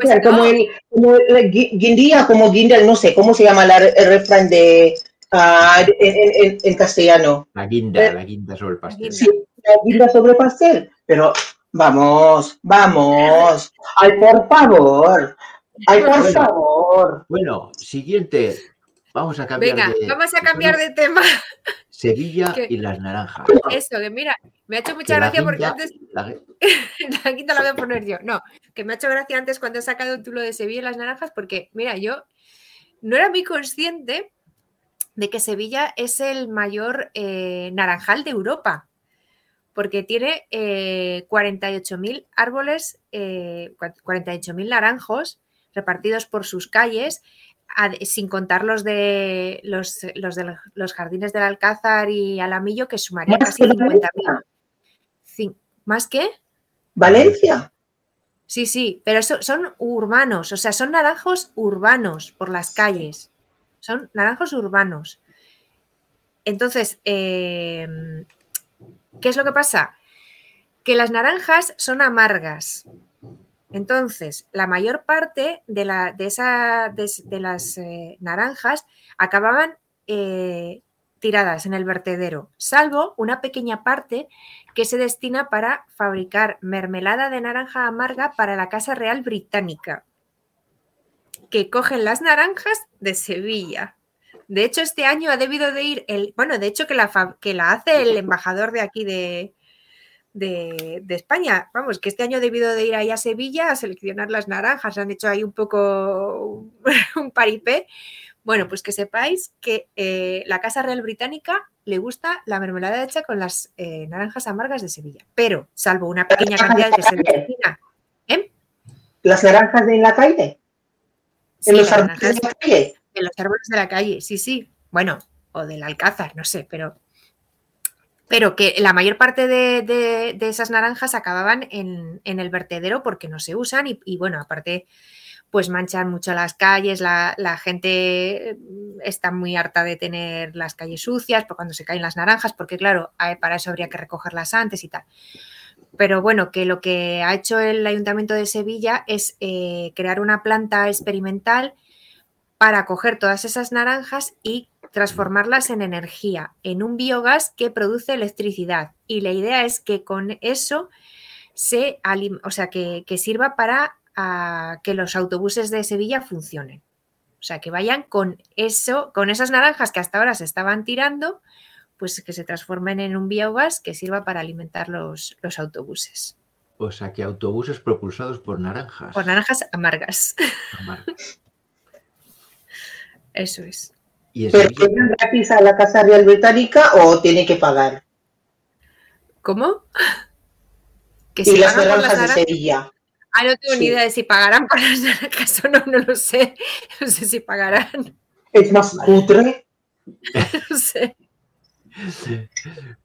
pues como el, como el gui- guindilla, como guindal, no sé, ¿cómo se llama la- el refrán de ah, en, en- en- en castellano? La guinda, Eh, la guinda sobre el pastel. Sí, la guinda sobre pastel, pero vamos, vamos, ay, por favor, ay, por Bueno. favor. Bueno, siguiente. Vamos a cambiar Venga, de. vamos a cambiar de tema. Sevilla que- y las naranjas. Eso, que mira, me ha hecho mucha Que la gracia porque antes la- la quinta la voy a poner yo. No, que me ha hecho gracia antes cuando he sacado tú lo de Sevilla y las naranjas, porque mira, yo no era muy consciente de que Sevilla es el mayor eh, naranjal de Europa, porque tiene eh, 48.000 árboles, eh, cua- 48.000 naranjos repartidos por sus calles, sin contar los de los, los de los jardines del Alcázar y Alamillo, que sumarían casi que 50.000. Valencia. Cin- ¿Más que? Valencia. Sí, sí, pero so- son urbanos, o sea, son naranjos urbanos por las calles. Son naranjos urbanos. Entonces, eh, ¿qué es lo que pasa? Que las naranjas son amargas. Entonces, la mayor parte de, las eh, naranjas acababan eh, tiradas en el vertedero, salvo una pequeña parte que se destina para fabricar mermelada de naranja amarga para la Casa Real Británica, que cogen las naranjas de Sevilla. De hecho, este año ha debido de ir el, bueno, de hecho que la, que la hace el embajador de aquí de, de, de España. Vamos, que este año ha debido de ir ahí a Sevilla a seleccionar las naranjas. Han hecho ahí un poco un paripé. Bueno, pues que sepáis que eh, la Casa Real Británica le gusta la mermelada hecha con las eh, naranjas amargas de Sevilla, pero salvo una pequeña cantidad que se destina. ¿eh? Las naranjas en la calle, Sí, en los árboles de la calle. de los árboles de la calle, sí, sí. Bueno, o del Alcázar, no sé, pero. Pero que la mayor parte de, de- de esas naranjas acababan en, en el vertedero porque no se usan y, y, bueno, aparte, pues manchan mucho las calles, la, la gente mm, está muy harta de tener las calles sucias por cuando se caen las naranjas, porque claro, para eso habría que recogerlas antes y tal. Pero bueno, que lo que ha hecho el Ayuntamiento de Sevilla es eh, crear una planta experimental para coger todas esas naranjas y transformarlas en energía, en un biogás que produce electricidad. Y la idea es que con eso se, o sea, que, que sirva para ah, que los autobuses de Sevilla funcionen. O sea, que vayan con eso, con esas naranjas que hasta ahora se estaban tirando, pues que se transformen en un biogás que sirva para alimentar los, los autobuses. O sea, que autobuses propulsados por naranjas. Por naranjas amargas. amargas. Eso es. Y en ¿Pero gratis a la Casa Real Británica o tiene que pagar? ¿Cómo? Que Y si las naranjas de. Sevilla. Ah, no tengo ni idea de si pagarán por las naranjas o no, no lo sé. No sé si pagarán. Es más cutre. No sé.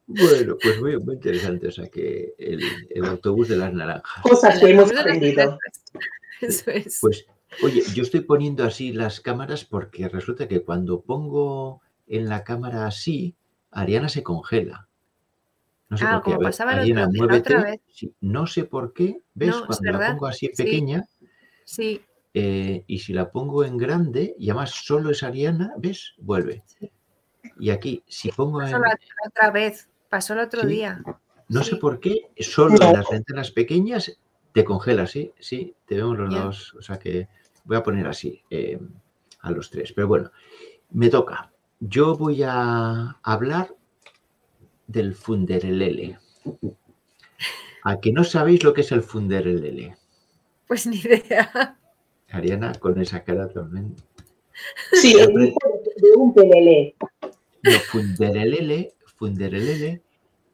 Bueno, pues muy, muy interesante. O sea, que el, el autobús de las naranjas. Cosas que hemos aprendido. Eso es. Pues, oye, yo estoy poniendo así las cámaras porque resulta que cuando pongo en la cámara así, Ariana se congela. No sé Ah, por qué. Como ver, pasaba Ariana, otra- la muévete. otra vez. Sí, no sé por qué. ¿Ves? No, cuando la pongo así Sí. pequeña Sí, eh, y si la pongo en grande y además solo es Ariana, ¿ves? Vuelve. Sí. Y aquí, si pongo pasó la otra vez. Pasó el otro Sí. día. no sé por qué, solo en las ventanas pequeñas te congela, sí, sí, te vemos los dos. O sea que voy a poner así eh, a los tres. Pero bueno, me toca. Yo voy a hablar del funderelele. A que no sabéis lo que es el funderelele. Pues ni idea. Ariana, con esa cara también. Sí, de un pelele. No, funderelele, funderelele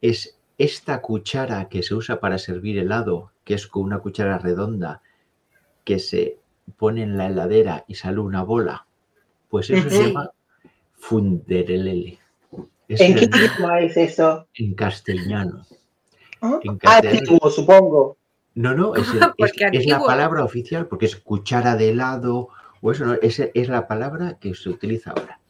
es esta cuchara que se usa para servir helado, que es con una cuchara redonda que se pone en la heladera y sale una bola. Pues eso se llama funderelele. Es ¿En qué el- idioma es eso? en castellano. ¿Ah? En Ah, castellano. supongo. No, no, es, el- es- Porque es la palabra oficial porque es cuchara de helado o eso, no, es, es la palabra que se utiliza ahora.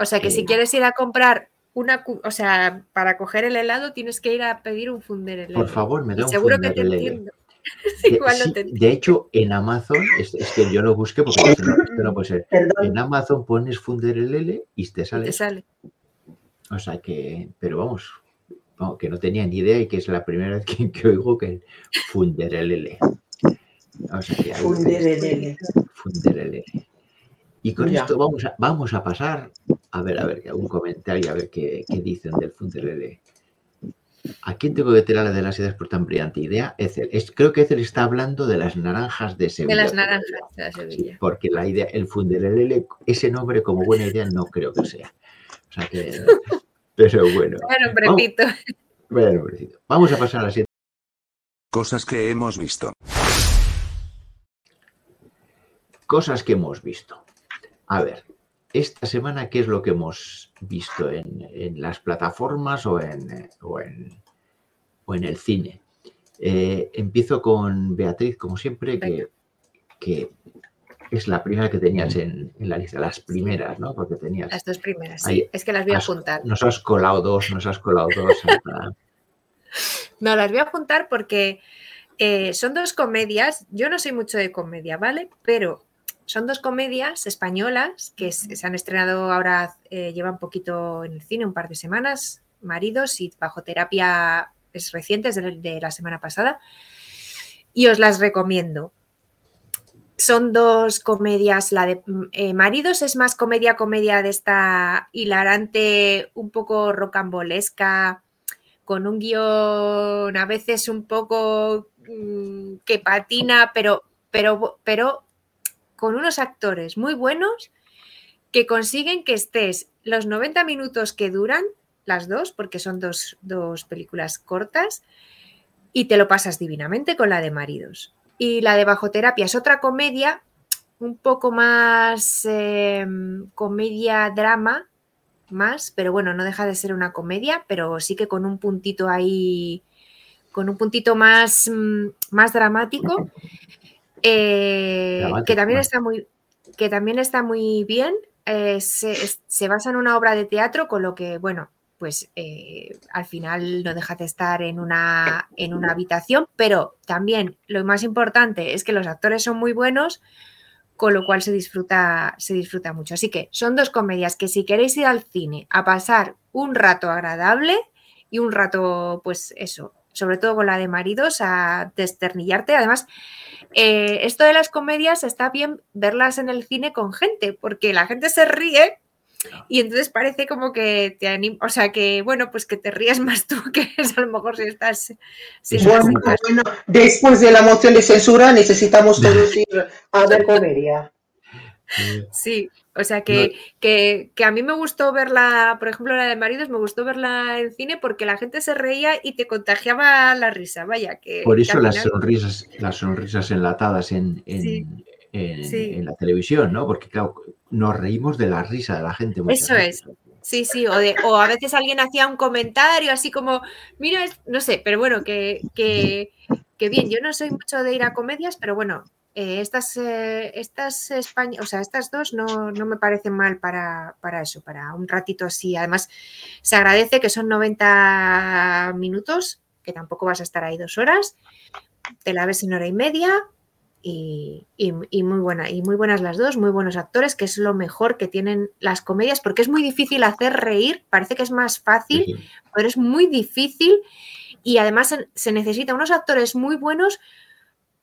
O sea que si quieres ir a comprar una, o sea, para coger el helado tienes que ir a pedir un funderelele. Por favor, me Y da un seguro que te entiendo. De, Igual no sí, te entiendo. de hecho, en Amazon, es, es que yo lo busqué porque esto no, esto no puede ser. Perdón. En Amazon pones funderelele y te Y sale. te sale. O sea que, pero vamos, que no tenía ni idea y que es la primera vez que, que oigo que el funderelele. O sea que Funderelele. funderelele. Y con Ya. esto vamos a, vamos a pasar a ver, a ver, un comentario, a ver qué, qué dicen del funderelele. ¿A quién tengo que tirar la de las ideas por tan brillante idea? Ethel. Es- creo que Ethel está hablando de las naranjas de Sevilla. De las naranjas de la Sí, Sevilla. porque la idea, el funderelele, ese nombre como buena idea no creo que sea. O sea que, pero bueno. Bueno, Vamos, repito. vaya nombrecito. Vamos a pasar a la siguiente. Cosas que hemos visto. Cosas que hemos visto. A ver, esta semana, ¿qué es lo que hemos visto en, en las plataformas o en, eh, o en, o en el cine? Eh, empiezo con Beatriz, como siempre, que, que es la primera que tenías en, en la lista, las primeras, ¿no? Porque tenías. Las dos primeras, sí. Es que las voy a has- juntar. Nos has colado dos, nos has colado dos. hasta- No, las voy a juntar porque eh, son dos comedias. Yo no soy mucho de comedia, ¿vale? Pero son dos comedias españolas que se han estrenado ahora, eh, llevan poquito en el cine, un par de semanas, Maridos y Bajo Terapia es reciente, es de, de la semana pasada. Y os las recomiendo. Son dos comedias, la de mm, eh, Maridos es más comedia, comedia de esta hilarante, un poco rocambolesca, con un guion a veces un poco mm, que patina, pero, pero, pero con unos actores muy buenos que consiguen que estés los 90 minutos que duran, las dos, porque son dos, dos películas cortas, y te lo pasas divinamente con la de maridos. Y la de Bajo Terapia es otra comedia, un poco más eh, comedia-drama, más, pero bueno, no deja de ser una comedia, pero sí que con un puntito ahí, con un puntito más, mm, más dramático, eh, que también está muy, que también está muy bien. eh, se, se basa en una obra de teatro, con lo que, bueno, pues eh, al final no deja de estar en una, en una habitación, pero también lo más importante es que los actores son muy buenos, con lo cual se disfruta, se disfruta mucho. Así que son dos comedias que si queréis ir al cine a pasar un rato agradable y un rato, pues eso, sobre todo con la de maridos, a desternillarte. Además, eh, esto de las comedias está bien verlas en el cine con gente, porque la gente se ríe y entonces parece como que te anima, o sea que bueno, pues que te ríes más tú que es a lo mejor si estás, si Bueno, después de la moción de censura necesitamos todos ir a ver comedia. Sí, o sea que, que, que a mí me gustó verla, por ejemplo, la de maridos, me gustó verla en cine porque la gente se reía y te contagiaba la risa, vaya, que, Por eso las sonrisas, las sonrisas enlatadas en, en, Sí, en- sí. en la televisión, ¿no? Porque claro, nos reímos de la risa de la gente. Eso veces. es. Sí, sí, o, de, o a veces alguien hacía un comentario así como, mira, no sé, pero bueno, que, que, que bien, yo no soy mucho de ir a comedias, pero bueno, eh, estas, eh, estas España, o sea, estas dos no, no me parecen mal para, para, eso, para un ratito así. Además, se agradece que son 90 minutos, que tampoco vas a estar ahí dos horas, te la ves en hora y media, y, muy buena, y muy buenas las dos, muy buenos actores, que es lo mejor que tienen las comedias, porque es muy difícil hacer reír, parece que es más fácil, pero es muy difícil y además se necesita unos actores muy buenos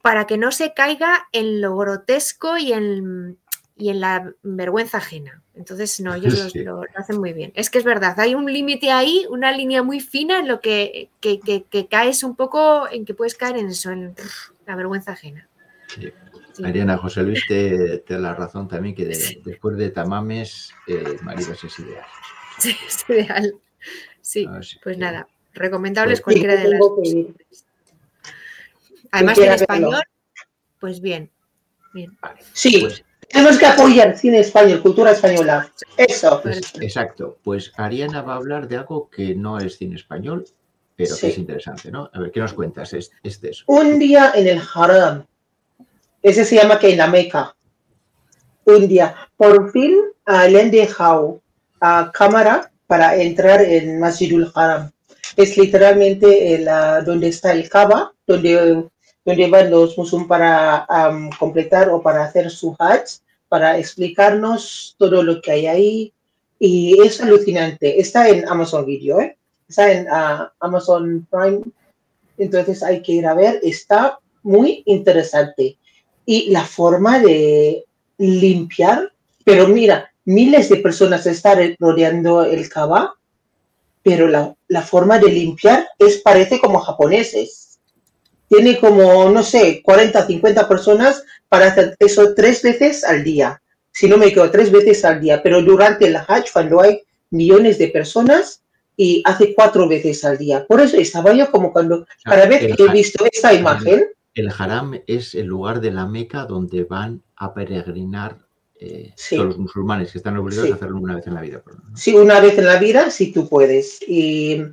para que no se caiga en lo grotesco y en, y en la vergüenza ajena. Entonces, no, ellos lo, hacen muy bien. Es que es verdad, hay un límite ahí, una línea muy fina en lo que, que, caes un poco, en que puedes caer en eso, en la vergüenza ajena. Mariana, José Luis te, da la razón también que después de Tamames, eh, Maribas es ideal. Sí, es ideal. Sí, pues nada, recomendables pues cualquiera de las Además en español, pues bien. bien. Sí, pues tenemos que apoyar cine español, cultura española. Eso. Pues, exacto. Pues Ariana va a hablar de algo que no es cine español, pero que es interesante, ¿no? A ver, ¿qué nos cuentas? Este es. Un día en el Haram ese se llama que en la Meca. Un día, por fin le han dejado a cámara para entrar en Masjidul Haram. Es literalmente el, donde está el Kaaba, donde, donde van los musulmanes para completar o para hacer su Hajj, para explicarnos todo lo que hay ahí. Y es alucinante. Está en Amazon Video, ¿eh? está en ah, Amazon Prime. Entonces hay que ir a ver. Está muy interesante y la forma de limpiar, pero mira, miles de personas están rodeando el Kaba, pero la, la, forma de limpiar es parece como japoneses. Tiene como, no sé, 40, 50 personas para hacer eso tres veces al día. Si no me equivoco, tres veces al día. Pero durante el Hajj, cuando hay millones de personas, y hace cuatro veces al día. Por eso estaba yo como cuando, cada vez que he visto esta imagen, el haram es el lugar de la Meca donde van a peregrinar eh, todos los musulmanes que están obligados a hacerlo una vez en la vida. Sí, una vez en la vida, si tú puedes. Y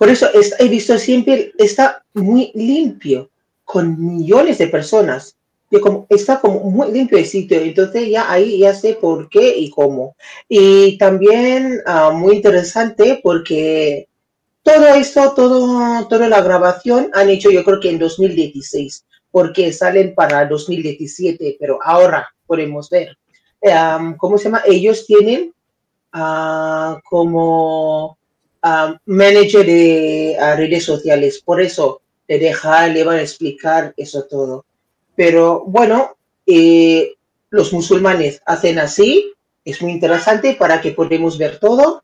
por eso he visto siempre, está muy limpio, con millones de personas. como, está como muy limpio el sitio, entonces ya ahí ya sé por qué y cómo. Y también ah, muy interesante porque todo esto, todo, toda la grabación han hecho yo creo que en 2016, porque salen para 2017, pero ahora podemos ver. ¿Cómo se llama? Ellos tienen uh, como manager de redes sociales, por eso le deja, le van a explicar eso todo. Pero bueno, eh, los musulmanes hacen así, es muy interesante para que podamos ver todo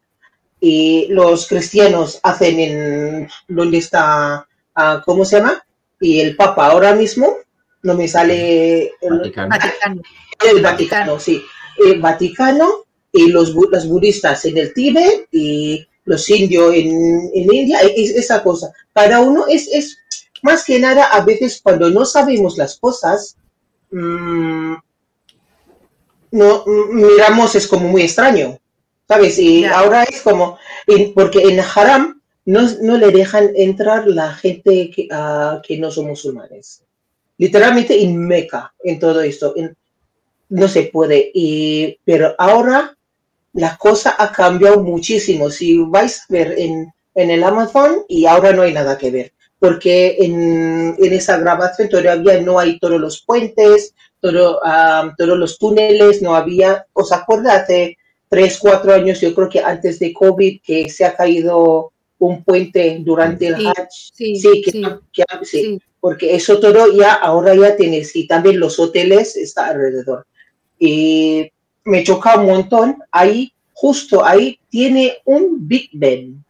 y los cristianos hacen en donde está, uh, ¿cómo se llama? Y el Papa ahora mismo, no me sale el Vaticano. El Vaticano, sí. El Vaticano y los, los budistas en el Tíbet y los indios en, en India, es, esa cosa. Cada uno es, es, más que nada, a veces cuando no sabemos las cosas, mmm, no miramos, es como muy extraño. ¿sabes? Y ahora es como, porque en Haram no, no le dejan entrar la gente que, uh, que no son musulmanes. Literalmente en Meca, en todo esto. no se puede. Y, pero ahora la cosa ha cambiado muchísimo. Si vais a ver en, en el Amazon y ahora no hay nada que ver. Porque en, en esa grabación todavía no hay todos los puentes, todo, uh, todos los túneles, no había. ¿Os acuerdas? Hace tres, cuatro años, yo creo que antes de COVID, que se ha caído un puente durante el Hajj. Sí, sí, porque eso todo ya, ahora ya tienes, y también los hoteles está alrededor. Y me choca un montón, ahí, justo ahí, tiene un Big Ben,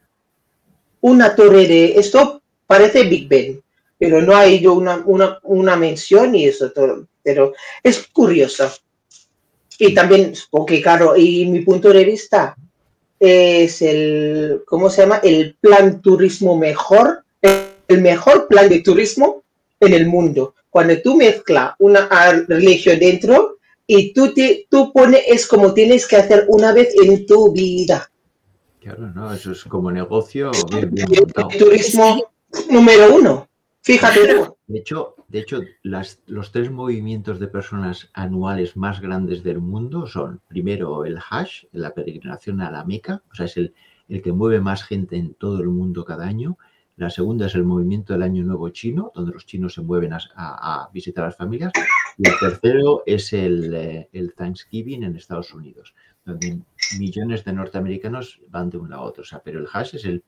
una torre de, esto parece Big Ben, pero no ha ido una, una, una mención y eso todo, pero es curioso. Y también, porque claro, y mi punto de vista es el, ¿cómo se llama? El plan turismo mejor, el mejor plan de turismo en el mundo. Cuando tú mezclas una religión dentro, y tú, te, tú pones, es como tienes que hacer una vez en tu vida. Claro, no, eso es como negocio bien, bien El montado. turismo número uno. Fíjate. De hecho, de hecho las- los tres movimientos de personas anuales más grandes del mundo son, primero, el Hajj, la peregrinación a la Meca, o sea, es el, el que mueve más gente en todo el mundo cada año. La segunda es el movimiento del Año Nuevo Chino, donde los chinos se mueven a, a- a visitar a las familias. Y el tercero es el, eh, el Thanksgiving en Estados Unidos, donde millones de norteamericanos van de un lado a otro. O sea, pero el Hajj es el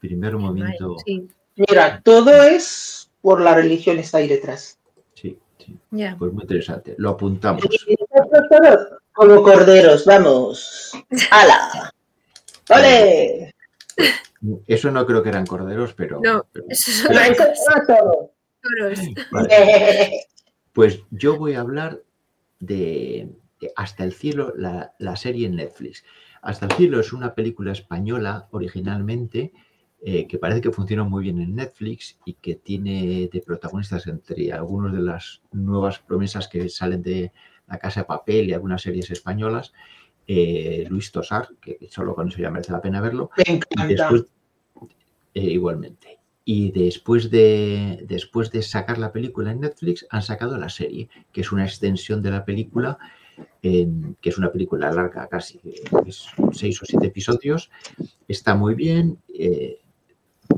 primer movimiento. Sí, Mira, todo es por la religión está ahí detrás. Sí, sí. ya. Pues muy interesante. Lo apuntamos. Y nosotros todos como corderos, vamos. ¡Hala! ¡Ole! Eso no creo que eran corderos, pero. No, pero- Eso son pero- toros. vale. Pues yo voy a hablar de, de Hasta el cielo, la, la serie en Netflix. Hasta el cielo es una película española originalmente eh, que parece que funciona muy bien en Netflix y que tiene de protagonistas entre algunos de las nuevas promesas que salen de La Casa de Papel y algunas series españolas. eh, Luis Tosar, que solo con eso ya merece la pena verlo. Me Y encanta. después, eh, igualmente. Y después de, después de sacar la película en Netflix, han sacado la serie, que es una extensión de la película, que es una película larga casi, eh, es seis o siete episodios. Está muy bien. eh,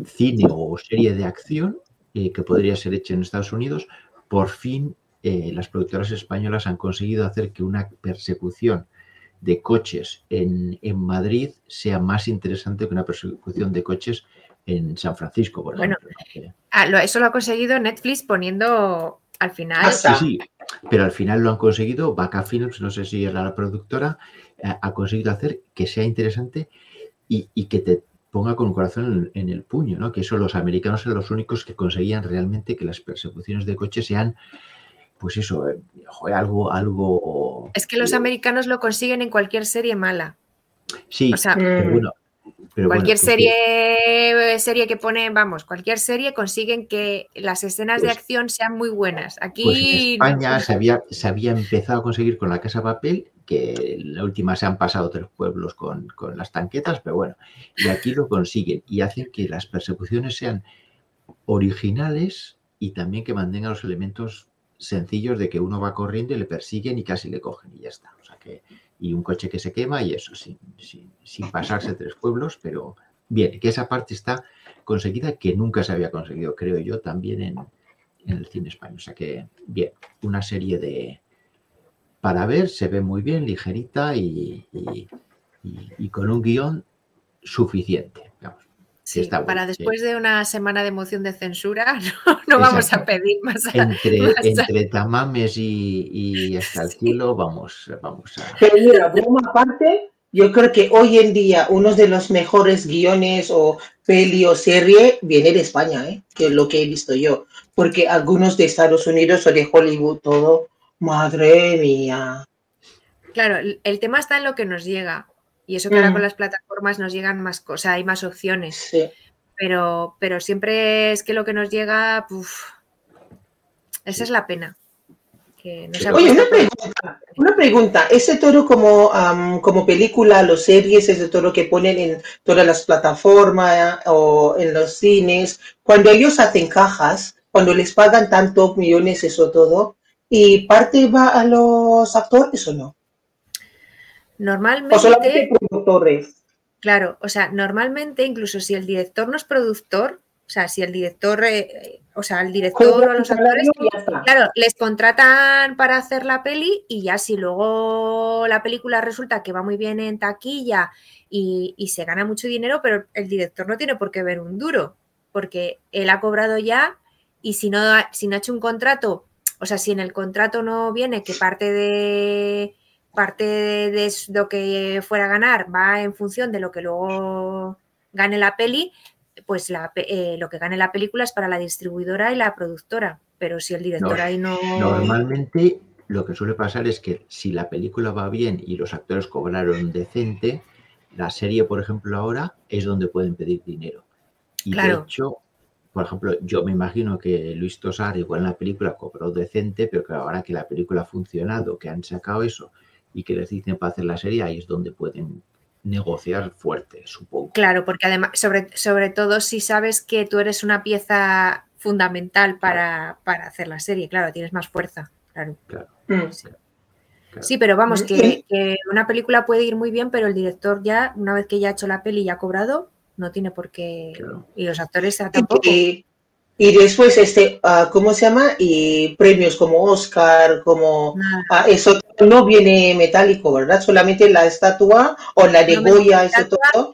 cine o serie de acción eh, que podría ser hecha en Estados Unidos. Por fin, las productoras españolas han conseguido hacer que una persecución de coches en, en Madrid sea más interesante que una persecución de coches en San Francisco, por Bueno, ejemplo. Que- Ah, eso lo ha conseguido Netflix poniendo al final. Hasta- Sí, sí, pero al final lo han conseguido. Vaca Films, no sé si es la productora, eh, ha conseguido hacer que sea interesante y, y que te ponga con el corazón en, en el puño, ¿no? Que eso los americanos eran los únicos que conseguían realmente que las persecuciones de coches sean, pues eso, eh, joder, algo, algo. Es que los americanos lo consiguen en cualquier serie mala. Sí, o sea, pero bueno. Pero cualquier serie, serie que ponen, vamos, cualquier serie consiguen que las escenas de Pues- acción sean muy buenas. Aquí Pues en no. España se había, se había empezado a conseguir con la Casa Papel, que la última se han pasado tres pueblos con, con las tanquetas, pero bueno, y aquí lo consiguen y hacen que las persecuciones sean originales y también que mantengan los elementos sencillos de que uno va corriendo y le persiguen y casi le cogen y ya está. O sea que, y un coche que se quema y eso, sin, sin, sin pasarse tres pueblos, pero bien, que esa parte está conseguida que nunca se había conseguido, creo yo, también en, en el cine español. O sea que, bien, una serie de... Para ver, se ve muy bien, ligerita y, y- y- y con un guion suficiente. Vamos. Sí, está para bueno, sí. después de una semana de moción de censura, no, no vamos a pedir más. a- Entre, a- entre tamames y, y hasta el cielo, vamos, vamos a... Pero mira, broma aparte, yo creo que hoy en día uno de los mejores guiones o peli o serie viene de España, ¿eh? que es lo que he visto yo. Porque algunos de Estados Unidos o de Hollywood, todo, madre mía. Claro, el tema está en lo que nos llega. Y eso que ahora Mm. con las plataformas nos llegan más cosas, hay más opciones. Sí. Pero, pero siempre es que lo que nos llega, esa es la pena. Que no se Oye, una pregunta, una pregunta. Ese toro como, am, como película, los series, ese toro que ponen en todas las plataformas o en los cines, cuando ellos hacen cajas, cuando les pagan tantos millones, eso todo, y parte va a los actores o no? Normalmente, O solamente productores. claro, o sea, normalmente incluso si el director no es productor, o sea, si el director, eh, o sea, el director o los actores, claro, les contratan para hacer la peli y ya si luego la película resulta que va muy bien en taquilla y, y se gana mucho dinero, pero el director no tiene por qué ver un duro, porque él ha cobrado ya y si no, si no ha hecho un contrato, o sea, si en el contrato no viene que parte de parte de lo que fuera a ganar va en función de lo que luego gane la peli, pues la, eh, lo que gane la película es para la distribuidora y la productora. Pero si el director No, ahí no. Normalmente lo que suele pasar es que si la película va bien y los actores cobraron decente, la serie, por ejemplo, ahora es donde pueden pedir dinero. Y Claro. de hecho, por ejemplo, yo me imagino que Luis Tosar igual en la película cobró decente, pero que ahora que la película ha funcionado, que han sacado eso y que les dicen para hacer la serie, ahí es donde pueden negociar fuerte, supongo. Claro, porque además, sobre, sobre todo si sabes que tú eres una pieza fundamental para, para hacer la serie, claro, tienes más fuerza. Claro. Claro. Mm. Sí. Claro. Sí, pero vamos, que, que una película puede ir muy bien, pero el director ya, una vez que ya ha hecho la peli y ha cobrado, no tiene por qué. Claro. Y los actores tampoco. Y, y después, este, ah, ¿cómo se llama? Y premios como Oscar, como ah, eso no viene metálico, ¿verdad? Solamente la estatua o la de No Goya, eso todo.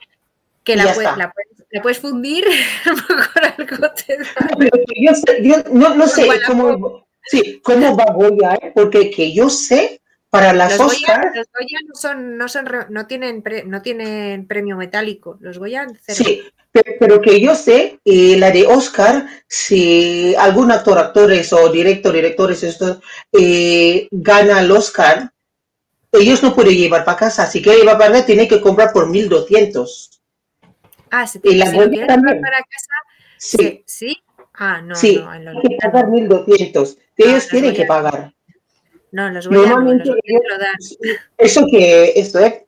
Que la, puedes, la, puedes, la puedes fundir, algo te da. Yo, no, no sé cómo, sí, cómo va Goya, ¿eh? porque que yo sé, para las Los Goya, Oscar, los Goya no son, no son, no tienen, pre- no tienen premio metálico. Los Goya cero. sí, pe- pero que yo sé, eh, la de Oscar, si algún actor, actores o director, directores, esto, eh, gana el Oscar, ellos no pueden llevar para casa. Si quiere llevar para casa, tiene que comprar por 1200. Ah, se quieres también. llevar para casa, Sí, sí. Ah, no, sí, no, en los hay que pagar no. 1200. Que Ah, ellos los tienen que pagar. No, los Goya no, los lo dan. Eso que, esto, ¿eh?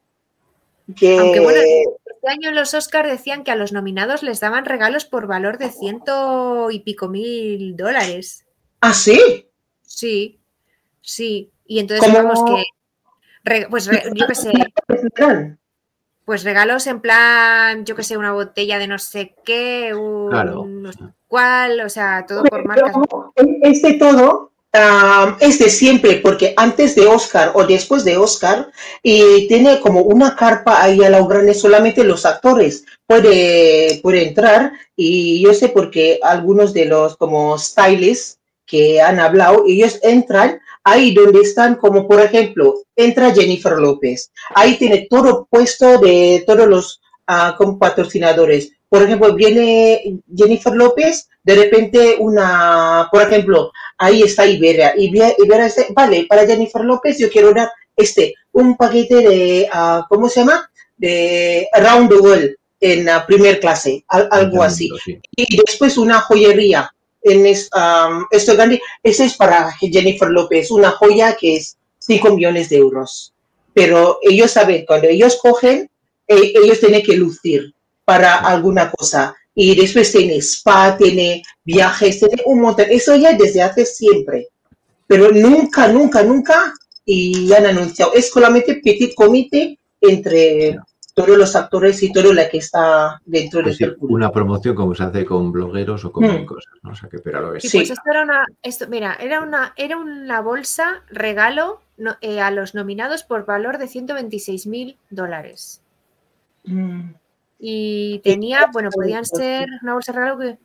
Que, Aunque bueno, este año en los Oscars decían que a los nominados les daban regalos por valor de ciento y pico mil dólares. ah, sí. Sí, sí. Y entonces ¿Cómo? digamos que, re- pues re- yo qué sé, Dan. pues regalos en plan, yo qué sé, una botella de no sé qué, un Claro. no sé cuál, o sea, todo por marcas. Es de todo, ah, es de siempre, porque antes de Oscar o después de Oscar, y tiene como una carpa ahí a la grande, solamente los actores puede, puede entrar, y yo sé porque algunos de los como stylists que han hablado, ellos entran ahí donde están, como por ejemplo, entra Jennifer López, ahí tiene todo puesto de todos los ah, como patrocinadores. Por ejemplo, viene Jennifer López, de repente una, por ejemplo, ahí está Iberia. Iberia, Iberia dice, vale, para Jennifer López yo quiero dar este, un paquete de, ah, ¿cómo se llama? De Around the World en ah, primer clase, al- algo así. Sí. Y después una joyería. En es, um, esto grande, ese es para Jennifer López, una joya que es 5 millones de euros. Pero ellos saben, cuando ellos cogen, eh, ellos tienen que lucir para alguna cosa. Y después tiene spa, tiene viajes, tiene un montón. Eso ya desde hace siempre. Pero nunca, nunca, nunca, y han anunciado. Es solamente petit comité entre todos los actores y todo la que está dentro Pues del sí, circuito. una promoción como se hace con blogueros o con Mm. cosas, ¿no? O sea que, pero a lo que Sí, Sí. pues esto era una, esto, mira, era una, era una bolsa regalo no- eh, a los nominados por valor de 126 mil dólares. Mm. Y tenía, bueno, podían ser una bolsa de regalo que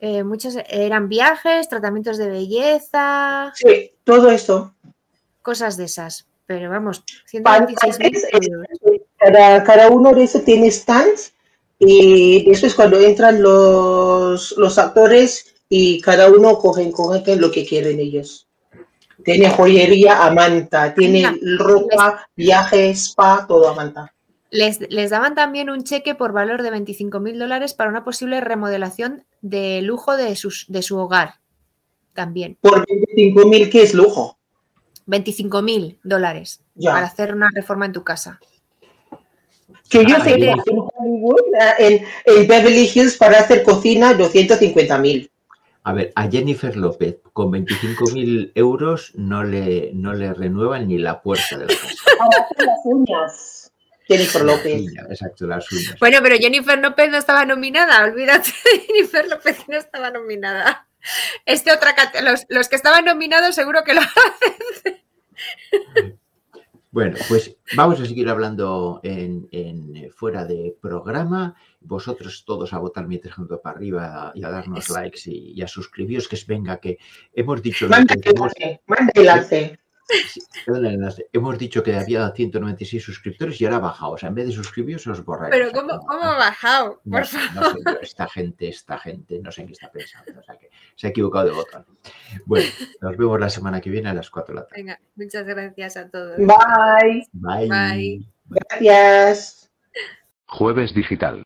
eh, muchos eran viajes, tratamientos de belleza, Sí, todo eso. cosas de esas. Pero vamos, 126 mil Antes, eh, Cada, cada uno de esos tiene stands y después cuando entran los, los actores y cada uno cogen, cogen lo que quieren ellos. Tiene joyería a manta, tiene ropa, viajes, spa, todo a manta. Les, les daban también un cheque por valor de 25 mil dólares para una posible remodelación de lujo de, sus, de su hogar. También. Por 25 mil, que es lujo. 25 mil dólares Ya. para hacer una reforma en tu casa. Que yo Ah, sé que en Hollywood, en, en Beverly Hills, para hacer cocina, 250 mil. A ver, a Jennifer López con 25.000 euros no le, no le renuevan ni la puerta de la casa. Para hacer las uñas. Jennifer López. Exacto, las uñas. Bueno, pero Jennifer López no estaba nominada, olvídate de Jennifer López no estaba nominada. Este otra los, los que estaban nominados seguro que lo Bueno, pues vamos a seguir hablando en, en, eh, fuera de programa. Vosotros todos a votar mi junto para arriba y a darnos likes y, y a suscribiros, que es venga, que hemos dicho Manda que el tenemos- enlace, manda el enlace. Sí, perdón el enlace. hemos dicho que había 196 suscriptores y ahora ha bajado. O sea, en vez de suscribiros, os borráis. Pero ¿cómo, ha bajado? No, Por sé, favor. no sé yo, esta gente, esta gente, no sé en qué está pensando. O sea que se ha equivocado de botón. Bueno, nos vemos la semana que viene a las 4 de la tarde. Venga, muchas gracias a todos. Bye. Bye. Bye. Gracias. Jueves Digital.